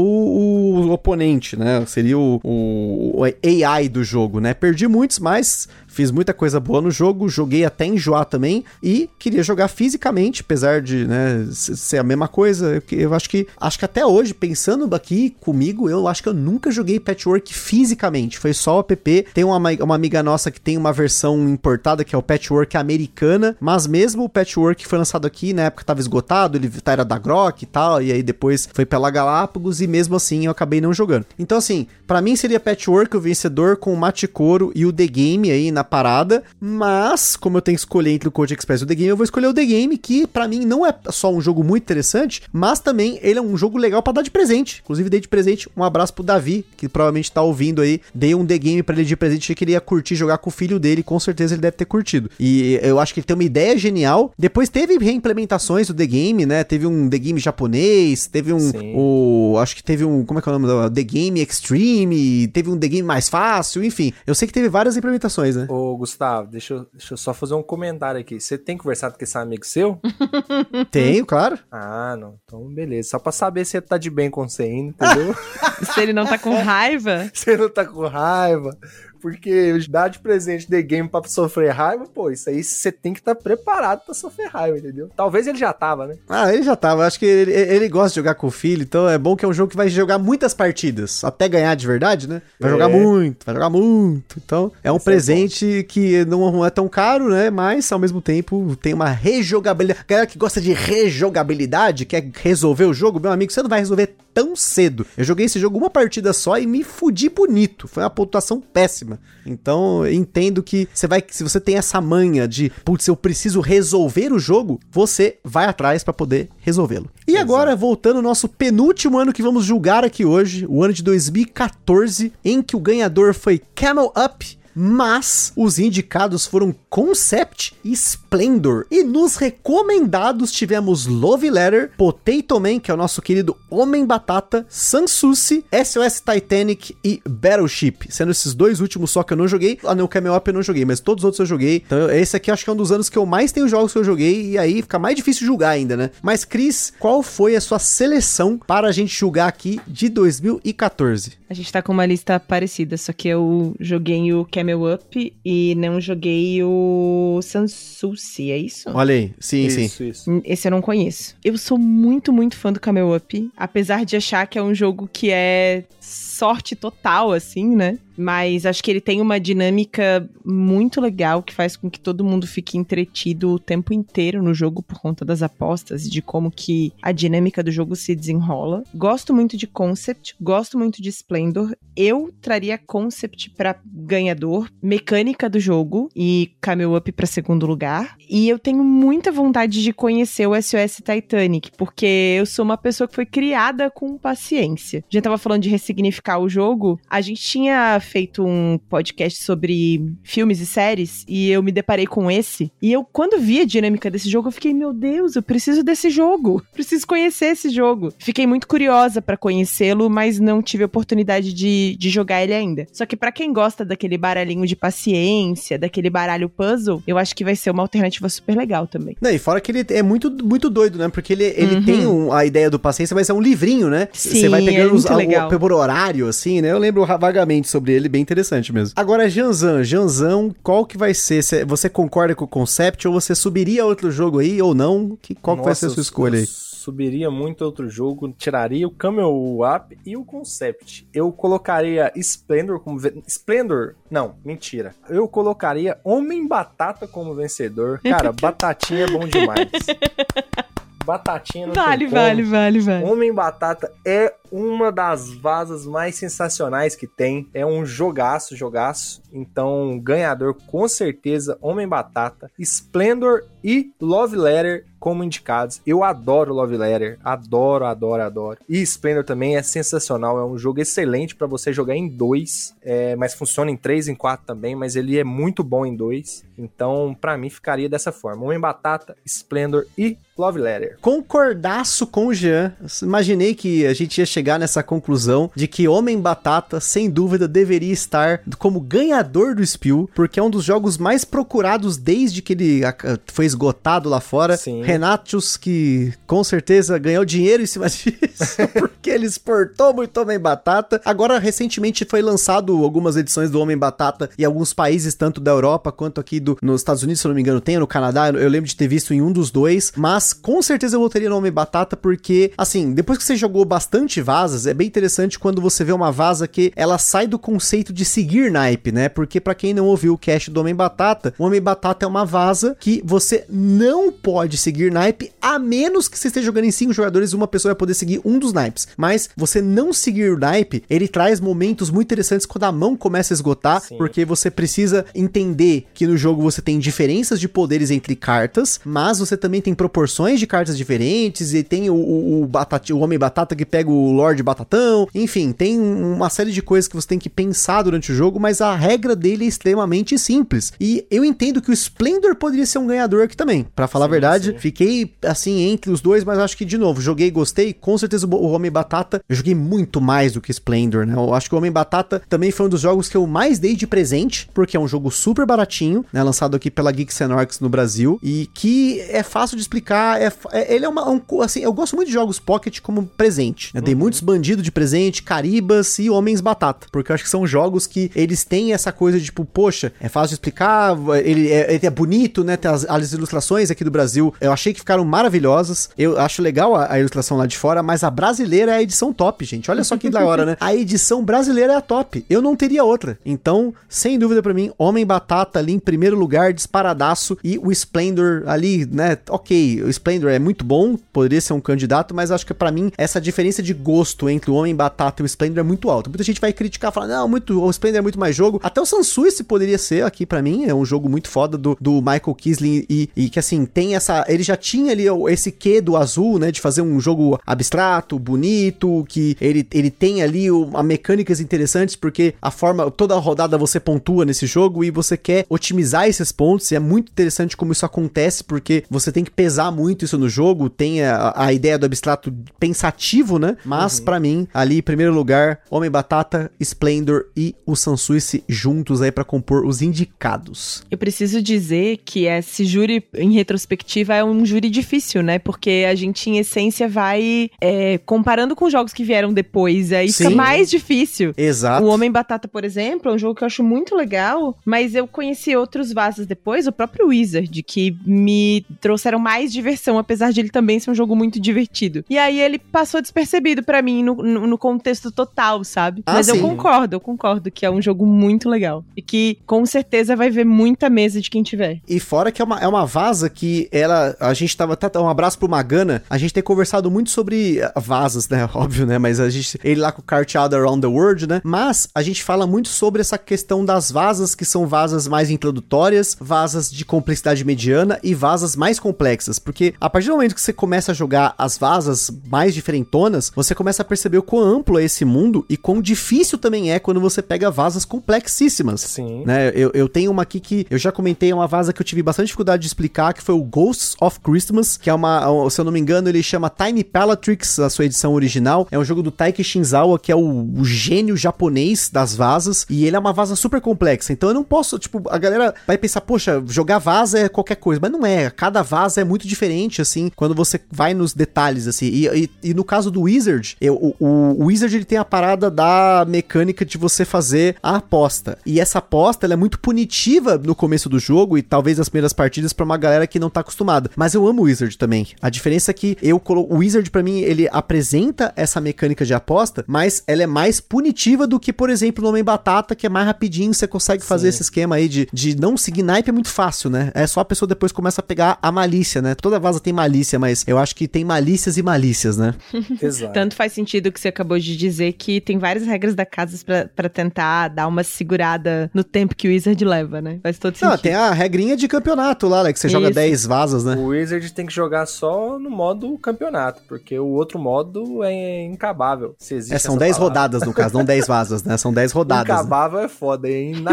o oponente, né? Seria o, o- o AI do jogo, né? Perdi muitos, mas fiz muita coisa boa no jogo, joguei até enjoar também e queria jogar fisicamente, apesar de né, ser a mesma coisa. Eu, acho que acho que até hoje, pensando aqui comigo, eu acho que eu nunca joguei Patchwork fisicamente. Foi só o app. Tem uma, uma amiga nossa que tem uma versão importada que é o Patchwork americana, mas mesmo o Patchwork que foi lançado aqui, na época tava esgotado, ele tá- era da Grok e tal, e aí depois foi pela Galápagos e mesmo assim eu acabei não jogando. Então assim, pra mim seria Patchwork o vencedor com o Maticoro e o The Game aí na parada, mas como eu tenho que escolher entre o Code Express e o The Game, eu vou escolher o The Game, que pra mim não é só um jogo muito interessante, mas também ele é um jogo legal pra dar de presente. Inclusive dei de presente um abraço pro Davi, que provavelmente tá ouvindo aí. Dei um The Game pra ele de presente, achei que ele ia curtir jogar com o filho dele, com certeza ele deve ter curtido. E eu acho que ele tem uma ideia genial. Depois teve reimplementações do The Game, né? Teve um The Game japonês, teve um Sim. o acho que teve um, como é que é o nome The Game Extreme, teve um The Game mais fácil, enfim. Eu sei que teve várias implementações, né? Ô, Gustavo, deixa eu, deixa eu só fazer um comentário aqui. Você tem conversado com esse amigo seu? Tenho, claro. ah, não. Então, beleza. Só pra saber se ele tá de bem com você ainda, entendeu? Se ele não tá com raiva, você não tá com raiva. Porque dar de presente The Game pra sofrer raiva, pô, isso aí você tem que estar tá preparado pra sofrer raiva, entendeu? Talvez ele já tava, né? Ah, ele já tava. Acho que ele, ele gosta de jogar com o filho, então é bom que é um jogo que vai jogar muitas partidas, até ganhar de verdade, né? Vai é. jogar muito, vai jogar muito. Então, é um Esse presente é que não é tão caro, né? Mas, ao mesmo tempo, tem uma rejogabilidade. Galera que gosta de rejogabilidade, quer resolver o jogo, meu amigo, você não vai resolver tão cedo. Eu joguei esse jogo uma partida só e me fudi bonito. Foi uma pontuação péssima. Então, entendo que você vai, se você tem essa manha de, putz, eu preciso resolver o jogo, você vai atrás para poder resolvê-lo. E Exato. agora, voltando ao nosso penúltimo ano que vamos julgar aqui hoje, o ano de 2014, em que o ganhador foi Camel Up mas os indicados foram Concept e Splendor. E nos recomendados tivemos Love Letter, Potato Man, que é o nosso querido Homem Batata, Sansusi, SOS Titanic e Battleship. Sendo esses dois últimos só que eu não joguei. Ah, não, o Up eu não joguei, mas todos os outros eu joguei. Então esse aqui acho que é um dos anos que eu mais tenho jogos que eu joguei e aí fica mais difícil julgar ainda, né? Mas Cris, qual foi a sua seleção para a gente julgar aqui de 2014? A gente tá com uma lista parecida, só que eu joguei o Camel Camel Up e não joguei o Sansusi, é isso? Olha aí, sim, isso, sim. Isso. Esse eu não conheço. Eu sou muito, muito fã do Camel Up, apesar de achar que é um jogo que é sorte total, assim, né? Mas acho que ele tem uma dinâmica muito legal que faz com que todo mundo fique entretido o tempo inteiro no jogo por conta das apostas e de como que a dinâmica do jogo se desenrola. Gosto muito de Concept, gosto muito de Splendor. Eu traria Concept para ganhador, mecânica do jogo e Camel Up para segundo lugar. E eu tenho muita vontade de conhecer o SOS Titanic, porque eu sou uma pessoa que foi criada com paciência. Gente tava falando de ressignificar o jogo, a gente tinha feito um podcast sobre filmes e séries e eu me deparei com esse. E eu, quando vi a dinâmica desse jogo, eu fiquei, meu Deus, eu preciso desse jogo. Preciso conhecer esse jogo. Fiquei muito curiosa para conhecê-lo, mas não tive oportunidade de, de jogar ele ainda. Só que para quem gosta daquele baralhinho de paciência, daquele baralho puzzle, eu acho que vai ser uma alternativa super legal também. Não, e fora que ele é muito, muito doido, né? Porque ele, ele uhum. tem um, a ideia do paciência, mas é um livrinho, né? Sim, Você vai pegando é os, a, o, por horário, assim, né? Eu lembro vagamente sobre ele bem interessante mesmo. Agora, Janzan, Janzan, qual que vai ser? Você concorda com o concept ou você subiria outro jogo aí ou não? Que, qual Nossa, que vai ser a sua escolha aí? subiria muito outro jogo, tiraria o Camel Up e o Concept. Eu colocaria Splendor como Splendor? Não, mentira. Eu colocaria Homem Batata como vencedor. Cara, batatinha é bom demais. Batatinha não vale, tem vale, como. vale, vale. Homem Batata é uma das vasas mais sensacionais que tem. É um jogaço, jogaço. Então, ganhador com certeza, Homem Batata, Splendor e Love Letter como indicados. Eu adoro Love Letter, adoro, adoro, adoro. E Splendor também é sensacional, é um jogo excelente para você jogar em dois, é, mas funciona em três, em quatro também, mas ele é muito bom em dois. Então, para mim, ficaria dessa forma: Homem Batata, Splendor e Love Letter. Concordaço com o Jean. Imaginei que a gente ia chegar nessa conclusão de que Homem Batata, sem dúvida, deveria estar como ganhador do Spill, porque é um dos jogos mais procurados desde que ele foi esgotado lá fora. Sim. Renatos, que com certeza ganhou dinheiro em cima disso, porque ele exportou muito Homem Batata. Agora, recentemente foi lançado algumas edições do Homem Batata em alguns países, tanto da Europa quanto aqui do, nos Estados Unidos, se eu não me engano, tem, no Canadá. Eu lembro de ter visto em um dos dois, mas com certeza eu voltaria no Homem Batata, porque, assim, depois que você jogou bastante vasas, é bem interessante quando você vê uma vaza que ela sai do conceito de seguir naipe, né? Porque para quem não ouviu o cast do Homem Batata, o Homem Batata é uma vaza que você não pode seguir naipe, a menos que você esteja jogando em cinco jogadores, uma pessoa vai poder seguir um dos naipes. Mas você não seguir o naipe, ele traz momentos muito interessantes quando a mão começa a esgotar, Sim. porque você precisa entender que no jogo você tem diferenças de poderes entre cartas, mas você também tem proporções de cartas diferentes, e tem o, o, o, batati, o Homem Batata que pega o Lorde Batatão, enfim, tem uma série de coisas que você tem que pensar durante o jogo, mas a regra dele é extremamente simples. E eu entendo que o Splendor poderia ser um ganhador aqui também. Para falar sim, a verdade, sim. fiquei assim entre os dois, mas acho que de novo, joguei, gostei. Com certeza o Homem Batata, eu joguei muito mais do que Splendor, né? Eu acho que o Homem Batata também foi um dos jogos que eu mais dei de presente, porque é um jogo super baratinho, né? Lançado aqui pela Geeks and Orcs no Brasil e que é fácil de explicar. É, é ele é uma, um, assim, eu gosto muito de jogos Pocket como presente. Né? Dei uhum. muitos bandidos de presente, Caribas e Homens Batata, porque eu acho que são jogos que eles têm essa coisa de tipo, poxa, é fácil de explicar, ele é, ele é bonito, né? Tem as, as, ilustrações aqui do Brasil, eu achei que ficaram maravilhosas. Eu acho legal a, a, ilustração lá de fora, mas a brasileira é a edição top, gente. Olha só que da hora, né? A edição brasileira é a top. Eu não teria outra. Então, sem dúvida para mim, Homem Batata ali em primeiro lugar, disparadaço, e o Splendor ali, né? Ok, o Splendor é muito bom, poderia ser um candidato, mas acho que para mim essa diferença de gosto entre o Homem Batata e o Splendor é muito alta. Muita gente vai criticar, falar, não, muito, o Splendor é muito mais jogo. Até o Sansuice poderia ser aqui para mim, é um jogo muito foda do, do Michael Kisling e, e, que assim, tem essa. Ele já tinha ali esse quê do azul, né? De fazer um jogo abstrato, bonito, que ele, ele tem ali uma mecânicas interessantes, porque a forma, toda a rodada você pontua nesse jogo e você quer otimizar esses pontos, e é muito interessante como isso acontece, porque você tem que pesar muito isso no jogo, tem a, a ideia do abstrato pensativo, né? Mas uhum. para mim, ali, em primeiro lugar, Homem Batata, Splendor e o Sansuice juntos aí para compor os indicados. Eu preciso dizer que esse júri, em retrospectiva, é um júri difícil, né? Porque a gente, em essência, vai é, comparando com jogos que vieram depois, aí Sim. fica mais difícil. Exato. O Homem Batata, por exemplo, é um jogo que eu acho muito legal, mas eu conheci outros vasos depois, o próprio Wizard, que me trouxeram mais diversão, apesar de ele também ser um jogo muito divertido. E aí ele passou despercebido para mim no, no, no, contexto total, sabe? Ah, Mas sim. eu concordo, eu concordo que é um jogo muito legal. E que com certeza vai ver muita mesa de quem tiver. E fora que é uma, é uma vaza que ela. A gente tava. Tá, um abraço pro Magana. A gente tem conversado muito sobre eh, vazas, né? Óbvio, né? Mas a gente. Ele lá com o Cart Out Around the World, né? Mas a gente fala muito sobre essa questão das vazas que são vazas mais introdutórias, vazas de complexidade mediana e vazas mais complexas. Porque a partir do momento que você começa a jogar as vazas mais diferentonas, você começa a perceber o quão amplo é esse mundo e quão difícil também é quando você pega vazas complexíssimas. Sim. Né? Eu, eu tenho uma aqui que eu já comentei, é uma vaza que eu tive bastante dificuldade de explicar, que foi o Ghosts of Christmas, que é uma, se eu não me engano, ele chama Time Palatrix, a sua edição original. É um jogo do Taiki Shinzawa, que é o, o gênio japonês das vazas, e ele é uma vaza super complexa. Então eu não posso, tipo, a galera vai pensar, poxa, jogar vaza é qualquer coisa, mas não é. Cada vaza é muito diferente, assim, quando você vai nos detalhes, assim. E, e, e no caso do Wizard, eu, o, o, Wizard ele tem a parada da mecânica de você fazer a aposta. E essa aposta ela é muito punitiva no começo do jogo e talvez nas primeiras partidas para uma galera que não tá acostumada. Mas eu amo o Wizard também. A diferença é que eu o Wizard para mim ele apresenta essa mecânica de aposta, mas ela é mais punitiva do que, por exemplo, no Homem Batata, que é mais rapidinho, você consegue fazer Sim. esse esquema aí de, de não seguir naipe é muito fácil, né? É só a pessoa depois começa a pegar a malícia, né? Toda vaza tem malícia, mas eu acho que tem malícias e malícias, né? Exato. Tanto faz sentido o que você acabou de dizer que tem várias regras da casa para tentar dar uma segurada no tempo que o Wizard leva, né? Faz todo sentido. Não, tem a regrinha de campeonato lá, né? Que você Isso. joga 10 vazas, né? O Wizard tem que jogar só no modo campeonato, porque o outro modo é incabável. Se existe é, são 10 rodadas no caso, não 10 vazas, né? São 10 rodadas. Incabável né? é foda, hein?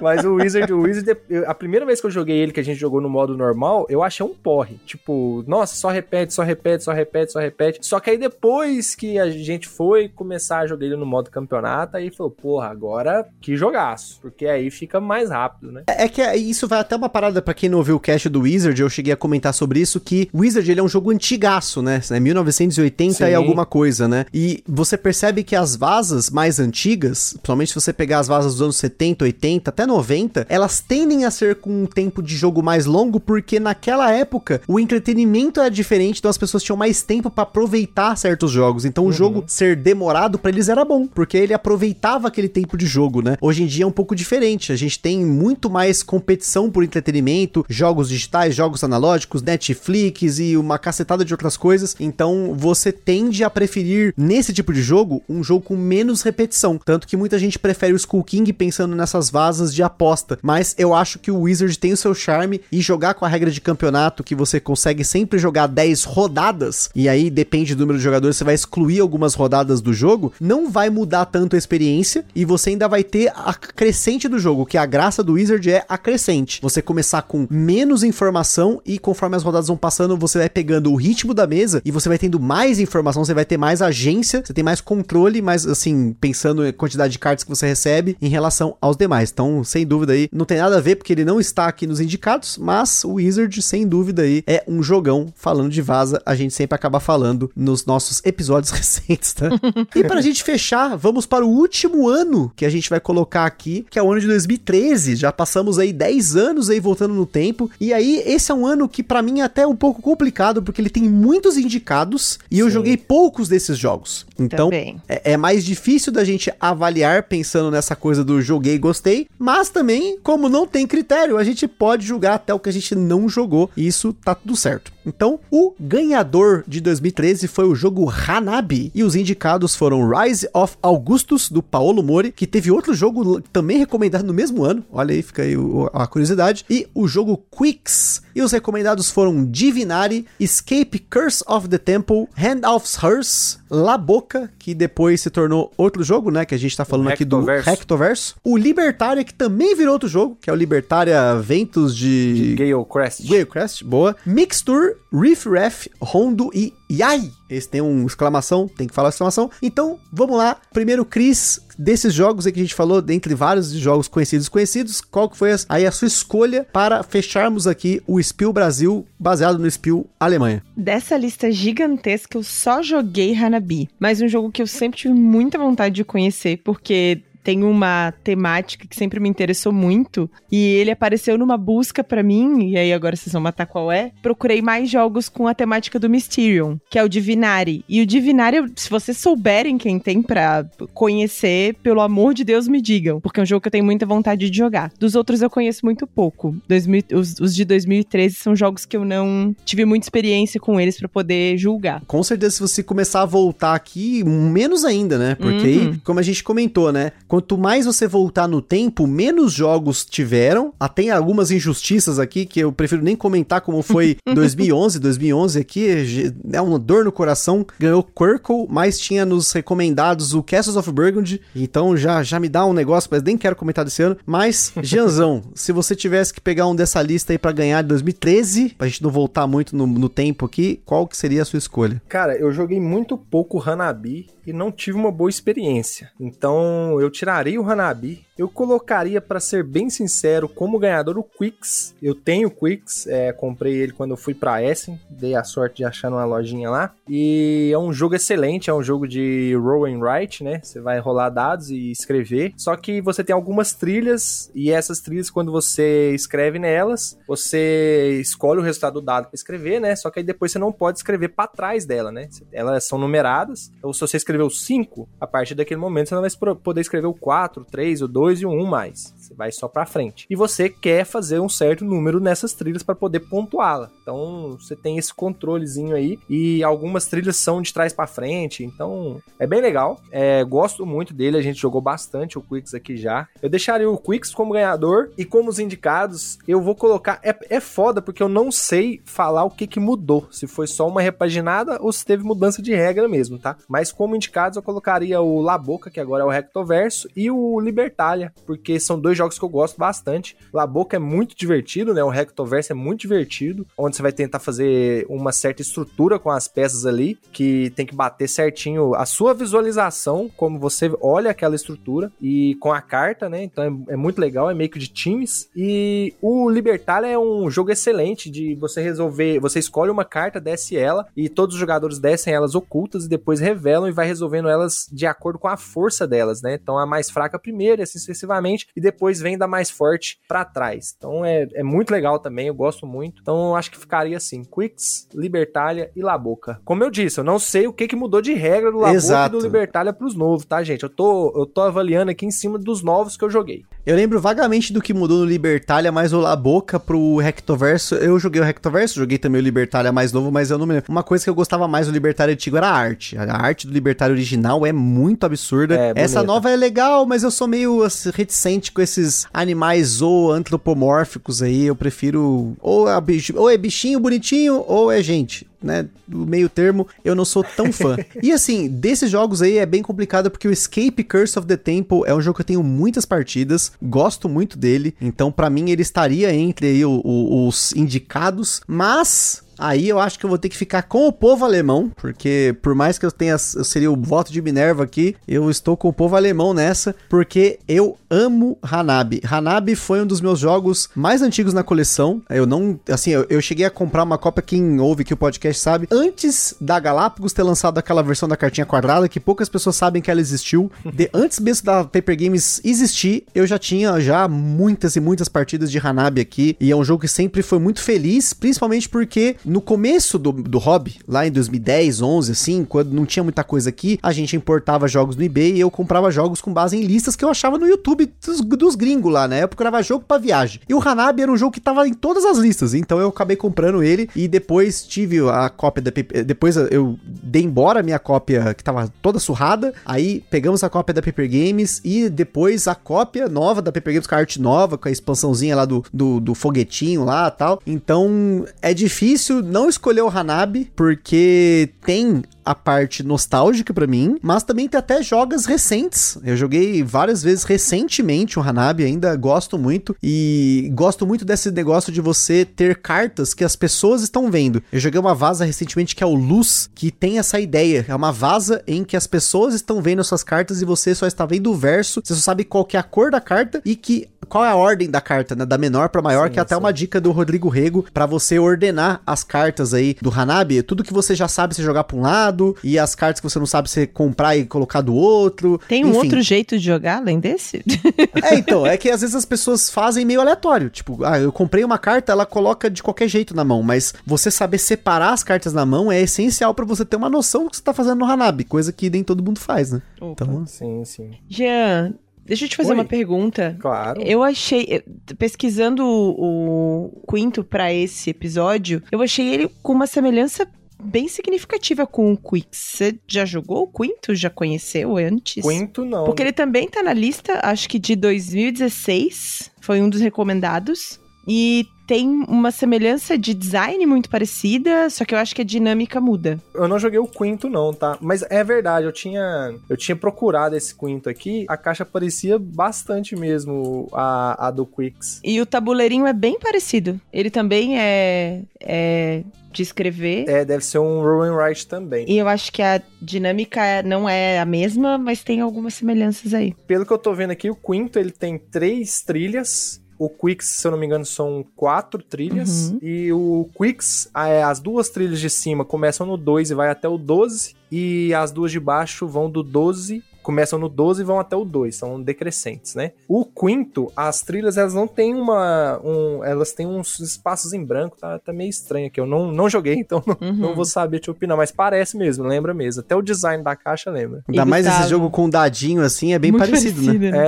Mas o Wizard, o Wizard, a primeira vez que eu joguei ele, que a gente jogou no modo normal, eu achei um porre. Tipo, nossa, só repete, só repete, só repete, só repete. Só que aí depois que a gente foi começar a jogar ele no modo campeonato, aí falou, porra, agora que jogaço. Porque aí fica mais rápido, né? É, é que isso vai até uma parada para quem não ouviu o cast do Wizard, eu cheguei a comentar sobre isso, que Wizard ele é um jogo antigaço, né? É 1980 Sim. e alguma coisa, né? E você percebe que as vasas mais antigas, principalmente se você pegar as vasas dos anos 70, 80, até 90, elas tendem a ser com um tempo de jogo mais longo, porque naquela época o entretenimento era diferente, então as pessoas tinham mais tempo para aproveitar certos jogos. Então uhum. o jogo ser demorado para eles era bom, porque ele aproveitava aquele tempo de jogo, né? Hoje em dia é um pouco diferente. A gente tem muito mais competição por entretenimento, jogos digitais, jogos analógicos, Netflix e uma cacetada de outras coisas. Então você tende a preferir nesse tipo de jogo um jogo com menos repetição, tanto que muita gente prefere o Skull King pensando nessas vasas de aposta, mas eu acho que o Wizard tem o seu charme e jogar com a regra de campeonato que você consegue sempre jogar 10 rodadas, e aí depende do número de jogadores, você vai excluir algumas rodadas do jogo, não vai mudar tanto a experiência e você ainda vai ter a crescente do jogo, que a graça do Wizard é a crescente. Você começar com menos informação e conforme as rodadas vão passando, você vai pegando o ritmo da mesa e você vai tendo mais informação, você vai ter mais agência, você tem mais controle, mais assim, pensando em quantidade de cartas que você recebe em relação aos demais. Então, sem dúvida aí, não tem nada a ver porque ele não está aqui nos indicados, mas o Wizard, sem dúvida aí, é um jogão. Falando de vaza, a gente sempre acaba falando nos nossos episódios recentes, tá? e pra gente fechar, vamos para o último ano que a gente vai colocar aqui, que é o ano de 2013. Já passamos aí 10 anos aí voltando no tempo. E aí, esse é um ano que para mim é até um pouco complicado, porque ele tem muitos indicados e eu Sim. joguei poucos desses jogos. Então, é, é mais difícil da gente avaliar pensando nessa coisa do joguei e gostei, mas também, como não tem critério, a gente pode julgar até o que a gente não jogou e isso tá tudo certo. Então, o ganhador de 2013 foi o jogo Hanabi e os indicados foram Rise of Augustus do Paolo Mori, que teve outro jogo também recomendado no mesmo ano. Olha aí, fica aí a curiosidade. E o jogo Quicks. E os recomendados foram Divinari, Escape Curse of the Temple, Hand of Hers, La Boca, que depois se tornou outro jogo, né? Que a gente tá falando aqui do Rectoverso. O Libertária, que também virou outro jogo, que é o Libertária Ventos de... Gale Crest. Gayocrest, boa. Mixture, Riff Raff, Rondo e Yai. Esse tem um exclamação, tem que falar exclamação. Então, vamos lá. Primeiro, Cris, desses jogos aí que a gente falou, dentre vários jogos conhecidos e conhecidos, qual que foi aí a sua escolha para fecharmos aqui o Spiel Brasil, baseado no Spiel Alemanha? Dessa lista gigantesca, eu só joguei Hanabi. Mas um jogo que eu sempre tive muita vontade de conhecer, porque tem uma temática que sempre me interessou muito. E ele apareceu numa busca pra mim, e aí agora vocês vão matar qual é. Procurei mais jogos com a temática do Mysterium, que é o Divinari. E o Divinari, se vocês souberem quem tem pra conhecer, pelo amor de Deus, me digam. Porque é um jogo que eu tenho muita vontade de jogar. Dos outros eu conheço muito pouco. 2000 os, os de 2013 são jogos que eu não tive muita experiência com eles pra poder julgar. Com certeza, se você começar a voltar aqui, menos ainda, né? Porque aí, Uhum. como a gente comentou, né? Quanto mais você voltar no tempo, menos jogos tiveram. Ah, tem algumas injustiças aqui que eu prefiro nem comentar como foi 2011. 2011 aqui é uma dor no coração. Ganhou Quirkle, mas tinha nos recomendados o Castles of Burgundy. Então já, já me dá um negócio, mas nem quero comentar desse ano. Mas, Janzão, se você tivesse que pegar um dessa lista aí pra ganhar de 2013, pra gente não voltar muito no, no tempo aqui, qual que seria a sua escolha? Cara, eu joguei muito pouco Hanabi e não tive uma boa experiência. Então, eu tiraria o Hanabi. Eu colocaria, pra ser bem sincero, como ganhador o Quicks. Eu tenho o Quicks, é, comprei ele quando eu fui pra Essen, dei a sorte de achar numa lojinha lá. E é um jogo excelente, é um jogo de roll and write, né? Você vai rolar dados e escrever. Só que você tem algumas trilhas e essas trilhas, quando você escreve nelas, você escolhe o resultado do dado pra escrever, né? Só que aí depois você não pode escrever pra trás dela, né? Elas são numeradas. Então, se você escreveu 5, a partir daquele momento você não vai poder escrever o 4, 3, o 2 e o 1 mais. Você vai só pra frente. E você quer fazer um certo número nessas trilhas pra poder pontuá-la. Então, você tem esse controlezinho aí e algumas trilhas são de trás pra frente. Então, é bem legal. É, gosto muito dele, a gente jogou bastante o Quicks aqui já. Eu deixaria o Quicks como ganhador e como os indicados, eu vou colocar. É, é foda porque eu não sei falar o que, que mudou. Se foi só uma repaginada ou se teve mudança de regra mesmo, tá? Mas como indicados, eu colocaria o La Boca, que agora é o Rectoverso, e o Libertalia, porque são dois jogos que eu gosto bastante. La Boca é muito divertido, né? O Rectoverso é muito divertido, onde você vai tentar fazer uma certa estrutura com as peças ali, que tem que bater certinho a sua visualização, como você olha aquela estrutura, e com a carta, né? Então é, é muito legal, é meio que de times. E o Libertalia é um jogo excelente de você resolver. Você escolhe uma carta, desce ela, e todos os jogadores descem elas ocultas e depois revelam e vai resolvendo elas de acordo com a força delas, né? Então a mais fraca primeiro, e assim sucessivamente, e depois vem da mais forte pra trás. Então é, é muito legal também, eu gosto muito. Então eu acho que ficaria assim: Quicks, Libertalia e La Boca. Como eu disse, eu não sei o que, que mudou de regra do La Boca Exato. e do Libertalia pros novos, tá, gente? Eu tô, eu tô avaliando aqui em cima dos novos que eu joguei. Eu lembro vagamente do que mudou no Libertalia, mas o La Boca pro Rectoverso. Eu joguei o Rectoverso, joguei também o Libertalia mais novo, mas eu não me lembro. Uma coisa que eu gostava mais do Libertalia antigo era a arte. A arte do Libertalia original é muito absurda. É, Essa nova é legal, mas eu sou meio assim, reticente com esses animais ou antropomórficos aí. Eu prefiro ou, a ou é bichinho bonitinho ou é gente. Né, do meio termo, eu não sou tão fã. e assim, desses jogos aí é bem complicado porque o Escape Curse of the Temple é um jogo que eu tenho muitas partidas, gosto muito dele, então para mim ele estaria entre aí os indicados, mas Aí eu acho que eu vou ter que ficar com o povo alemão, porque por mais que eu tenha, eu seria o voto de Minerva aqui, eu estou com o povo alemão nessa, porque eu amo Hanabi. Hanabi foi um dos meus jogos mais antigos na coleção. Eu não, assim, eu, eu cheguei a comprar uma cópia, quem ouve que o podcast sabe, antes da Galápagos ter lançado aquela versão da cartinha quadrada, que poucas pessoas sabem que ela existiu. De, antes mesmo da Paper Games existir, eu já tinha já muitas e muitas partidas de Hanabi aqui, e é um jogo que sempre foi muito feliz, principalmente porque no começo do, do hobby, lá em 2010, 11, assim, quando não tinha muita coisa aqui, a gente importava jogos no eBay e eu comprava jogos com base em listas que eu achava no YouTube dos, dos gringos lá, né? Eu procurava jogo para viagem. E o Hanabi era um jogo que tava em todas as listas, então eu acabei comprando ele e depois tive a cópia da depois eu dei embora a minha cópia que tava toda surrada, aí pegamos a cópia da Paper Games e depois a cópia nova da Paper Games com a arte nova, com a expansãozinha lá do, do, do foguetinho lá, tal. Então é difícil não escolher o Hanabi, porque tem a parte nostálgica para mim, mas também tem até jogos recentes. Eu joguei várias vezes recentemente o Hanabi, ainda gosto muito e gosto muito desse negócio de você ter cartas que as pessoas estão vendo. Eu joguei uma vaza recentemente que é o Luz, que tem essa ideia. É uma vaza em que as pessoas estão vendo as suas cartas e você só está vendo o verso, você só sabe qual que é a cor da carta e que qual é a ordem da carta, né? Da menor para maior, sim, que é até sim. uma dica do Rodrigo Rego para você ordenar as cartas aí do Hanabi. Tudo que você já sabe você jogar para um lado, lado, e as cartas que você não sabe você comprar e colocar do outro. Tem um Enfim. outro jeito de jogar além desse? é, então, é que às vezes as pessoas fazem meio aleatório. Tipo, ah, eu comprei uma carta, ela coloca de qualquer jeito na mão, mas você saber separar as cartas na mão é essencial para você ter uma noção do que você tá fazendo no Hanabi, coisa que nem todo mundo faz, né? Opa. Então, sim, sim. Jean, Deixa eu te fazer Oi? uma pergunta. Claro. Eu achei, pesquisando o, o Quinto para esse episódio, eu achei ele com uma semelhança bem significativa com o Quix. Você já jogou o Quinto? Já conheceu antes? Quinto não. Porque ele também tá na lista, acho que de 2016. Foi um dos recomendados. E tem uma semelhança de design muito parecida, só que eu acho que a dinâmica muda. Eu não joguei o quinto não, tá? Mas é verdade, eu tinha eu tinha procurado esse quinto aqui, a caixa parecia bastante mesmo a, a do Quix. E o tabuleirinho é bem parecido. Ele também é, é de escrever. É, deve ser um roll and write também. E eu acho que a dinâmica não é a mesma, mas tem algumas semelhanças aí. Pelo que eu tô vendo aqui, o quinto ele tem três trilhas o Quicks, se eu não me engano, são quatro trilhas. Uhum. E o Quicks, é, as duas trilhas de cima começam no 2 e vai até o 12. E as duas de baixo vão do 12 começam no 12 e vão até o 2, são decrescentes, né? O quinto, as trilhas, elas não têm uma. Um, elas têm uns espaços em branco, tá, tá meio estranho aqui. Eu não, não joguei, então não, uhum. não vou saber te opinar, mas parece mesmo, lembra mesmo. Até o design da caixa lembra. Ainda mais esse jogo com dadinho assim, é bem parecido, parecido, né? né?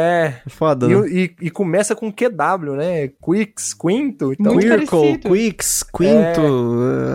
É. Foda, e, né? E, e, começa com QW, né? Quicks, quinto. Então... Quirkle, Quicks, quinto.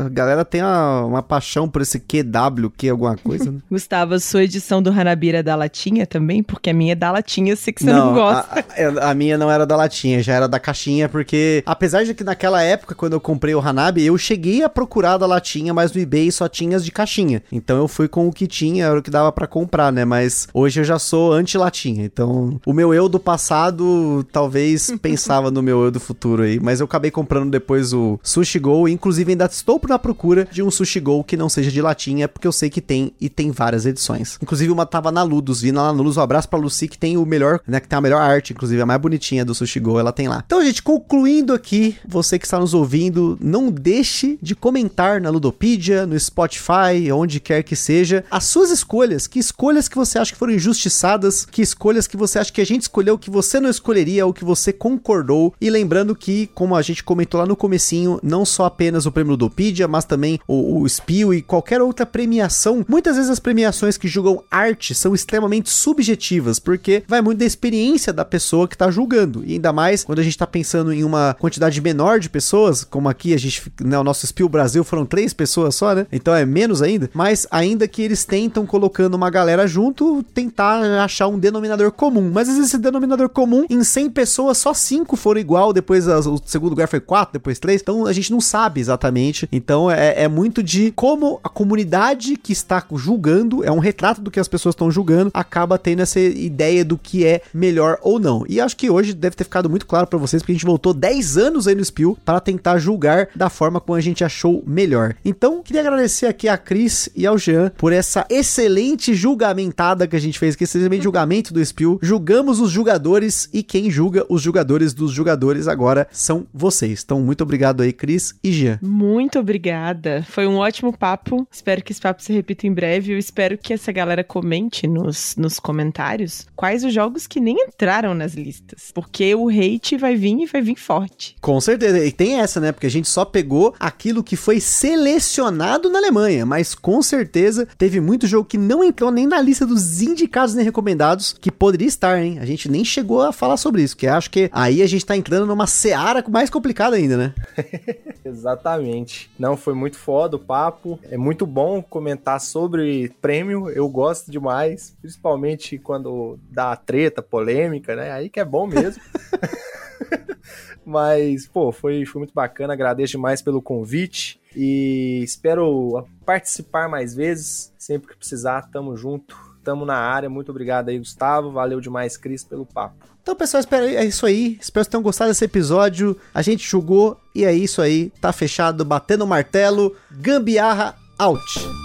É... A galera tem uma, uma paixão por esse QW, que é alguma coisa, né? Gustavo, sua edição do Hanabira da Latina latinha também? Porque a minha é da latinha, eu sei que você não, não gosta. A, a, minha não era da latinha, já era da caixinha, porque apesar de que naquela época, quando eu comprei o Hanabi, eu cheguei a procurar da latinha, mas no eBay só tinha as de caixinha. Então eu fui com o que tinha, era o que dava para comprar, né? Mas hoje eu já sou anti-latinha. Então o meu eu do passado talvez pensava no meu eu do futuro aí. Mas eu acabei comprando depois o Sushi Go. Inclusive ainda estou na procura de um Sushi Go que não seja de latinha, porque eu sei que tem e tem várias edições. Inclusive uma tava na Ludus, Vina lá no Luz. Um abraço pra Lucy, que tem o melhor, né? Que tem a melhor arte, inclusive, a mais bonitinha do Sushi Go, ela tem lá. Então, gente, concluindo aqui, você que está nos ouvindo, não deixe de comentar na Ludopedia, no Spotify, onde quer que seja, as suas escolhas. Que escolhas que você acha que foram injustiçadas, que escolhas que você acha que a gente escolheu, que você não escolheria ou que você concordou. E lembrando que, como a gente comentou lá no comecinho, não só apenas o prêmio Ludopedia, mas também o, o e qualquer outra premiação. Muitas vezes as premiações que julgam arte são extremamente extremamente subjetivas, porque vai muito da experiência da pessoa que tá julgando. E ainda mais quando a gente tá pensando em uma quantidade menor de pessoas, como aqui a gente, né, o nosso Spiel Brasil foram três pessoas só, né? Então é menos ainda. Mas ainda que eles tentam colocando uma galera junto, tentar achar um denominador comum. Mas esse denominador comum, em 100 pessoas, só 5 foram igual, depois o segundo lugar foi 4, depois 3. Então a gente não sabe exatamente. Então é, é muito de como a comunidade que está julgando, é um retrato do que as pessoas estão julgando, acaba tendo essa ideia do que é melhor ou não. E acho que hoje deve ter ficado muito claro para vocês, porque a gente voltou 10 anos aí no Spill para tentar julgar da forma como a gente achou melhor. Então, queria agradecer aqui a Cris e ao Jean por essa excelente julgamentada que a gente fez, que esse excelente julgamento do Spill. Julgamos os jogadores e quem julga os jogadores dos jogadores agora são vocês. Então, muito obrigado aí, Cris e Jean. Muito obrigada. Foi um ótimo papo. Espero que esse papo se repita em breve. Eu espero que essa galera comente nos, nos comentários quais os jogos que nem entraram nas listas. Porque o hate vai vir e vai vir forte. Com certeza. E tem essa, né? Porque a gente só pegou aquilo que foi selecionado na Alemanha. Mas com certeza teve muito jogo que não entrou nem na lista dos indicados nem recomendados que poderia estar, hein? A gente nem chegou a falar sobre isso. Que acho que aí a gente tá entrando numa seara mais complicada ainda, né? Exatamente. Não, foi muito foda o papo. É muito bom comentar sobre prêmio. Eu gosto demais. Principalmente quando dá treta, polêmica, né? Aí que é bom mesmo. Mas, pô, foi, foi muito bacana. Agradeço demais pelo convite e espero participar mais vezes. Sempre que precisar, tamo junto. Tamo na área. Muito obrigado aí, Gustavo. Valeu demais, Cris, pelo papo. Então, pessoal, espero, é isso aí. Espero que tenham gostado desse episódio. A gente julgou e é isso aí. Tá fechado, batendo o martelo. Gambiarra out.